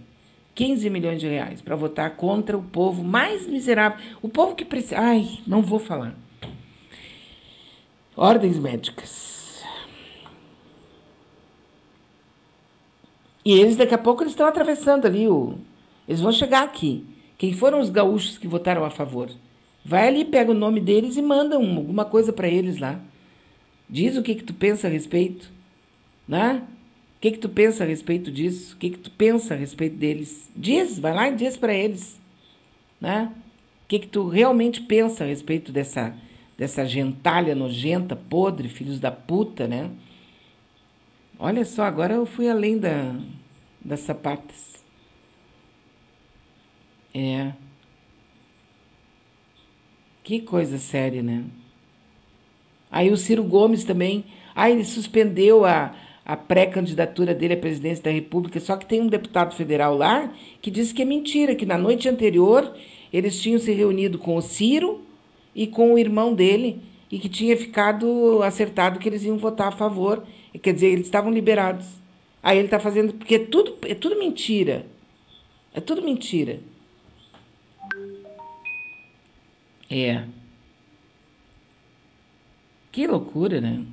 15 milhões de reais para votar contra o povo mais miserável. O povo que precisa. Ai, não vou falar. Ordens médicas. E eles, daqui a pouco, eles estão atravessando ali o. Eles vão chegar aqui. Quem foram os gaúchos que votaram a favor? Vai ali, pega o nome deles e manda alguma coisa para eles lá. Diz o que, que tu pensa a respeito, né? O que, que tu pensa a respeito disso? O que, que tu pensa a respeito deles? Diz, vai lá e diz para eles, né? O que, que tu realmente pensa a respeito dessa, dessa gentalha nojenta, podre, filhos da puta, né? Olha só, agora eu fui além da, das sapatas. É. Que coisa séria, né? Aí o Ciro Gomes também. Aí ele suspendeu a, a pré-candidatura dele à presidência da República. Só que tem um deputado federal lá que disse que é mentira, que na noite anterior eles tinham se reunido com o Ciro e com o irmão dele e que tinha ficado acertado que eles iam votar a favor. Quer dizer, eles estavam liberados. Aí ele está fazendo. Porque é tudo, é tudo mentira. É tudo mentira. É. Que loucura, né?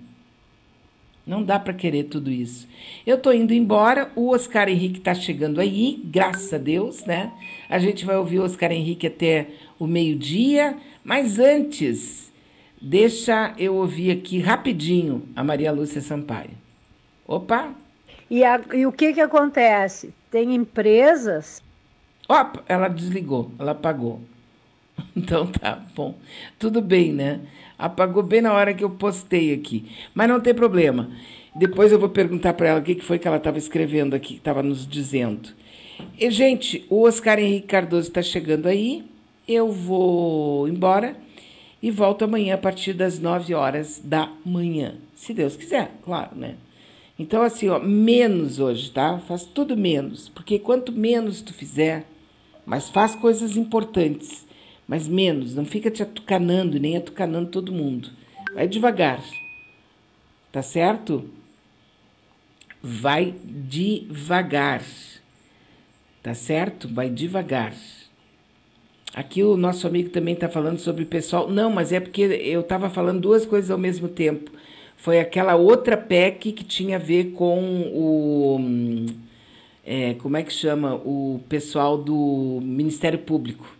Não dá para querer tudo isso. Eu tô indo embora, o Oscar Henrique tá chegando aí, graças a Deus, né? A gente vai ouvir o Oscar Henrique até o meio-dia, mas antes, deixa eu ouvir aqui rapidinho a Maria Lúcia Sampaio. Opa! E, a, e o que que acontece? Tem empresas. Opa, ela desligou, ela apagou. Então tá bom. Tudo bem, né? Apagou bem na hora que eu postei aqui. Mas não tem problema. Depois eu vou perguntar para ela o que foi que ela estava escrevendo aqui, estava nos dizendo. E, gente, o Oscar Henrique Cardoso está chegando aí. Eu vou embora e volto amanhã a partir das 9 horas da manhã. Se Deus quiser, claro, né? Então, assim, ó, menos hoje, tá? Faz tudo menos. Porque quanto menos tu fizer, mas faz coisas importantes mas menos, não fica te atucanando, nem atucanando todo mundo. Vai devagar. Tá certo? Vai devagar. Tá certo? Vai devagar. Aqui o nosso amigo também está falando sobre o pessoal. Não, mas é porque eu estava falando duas coisas ao mesmo tempo. Foi aquela outra PEC que tinha a ver com o. É, como é que chama? O pessoal do Ministério Público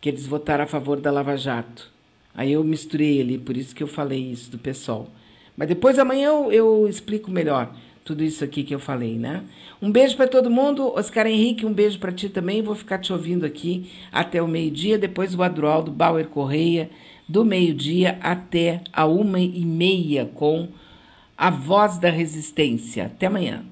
que eles votaram a favor da Lava Jato. Aí eu misturei ali, por isso que eu falei isso do pessoal. Mas depois amanhã eu, eu explico melhor tudo isso aqui que eu falei, né? Um beijo para todo mundo. Oscar Henrique, um beijo para ti também. Vou ficar te ouvindo aqui até o meio-dia. Depois o Adroaldo Bauer Correia, do meio-dia até a uma e meia, com a voz da resistência. Até amanhã.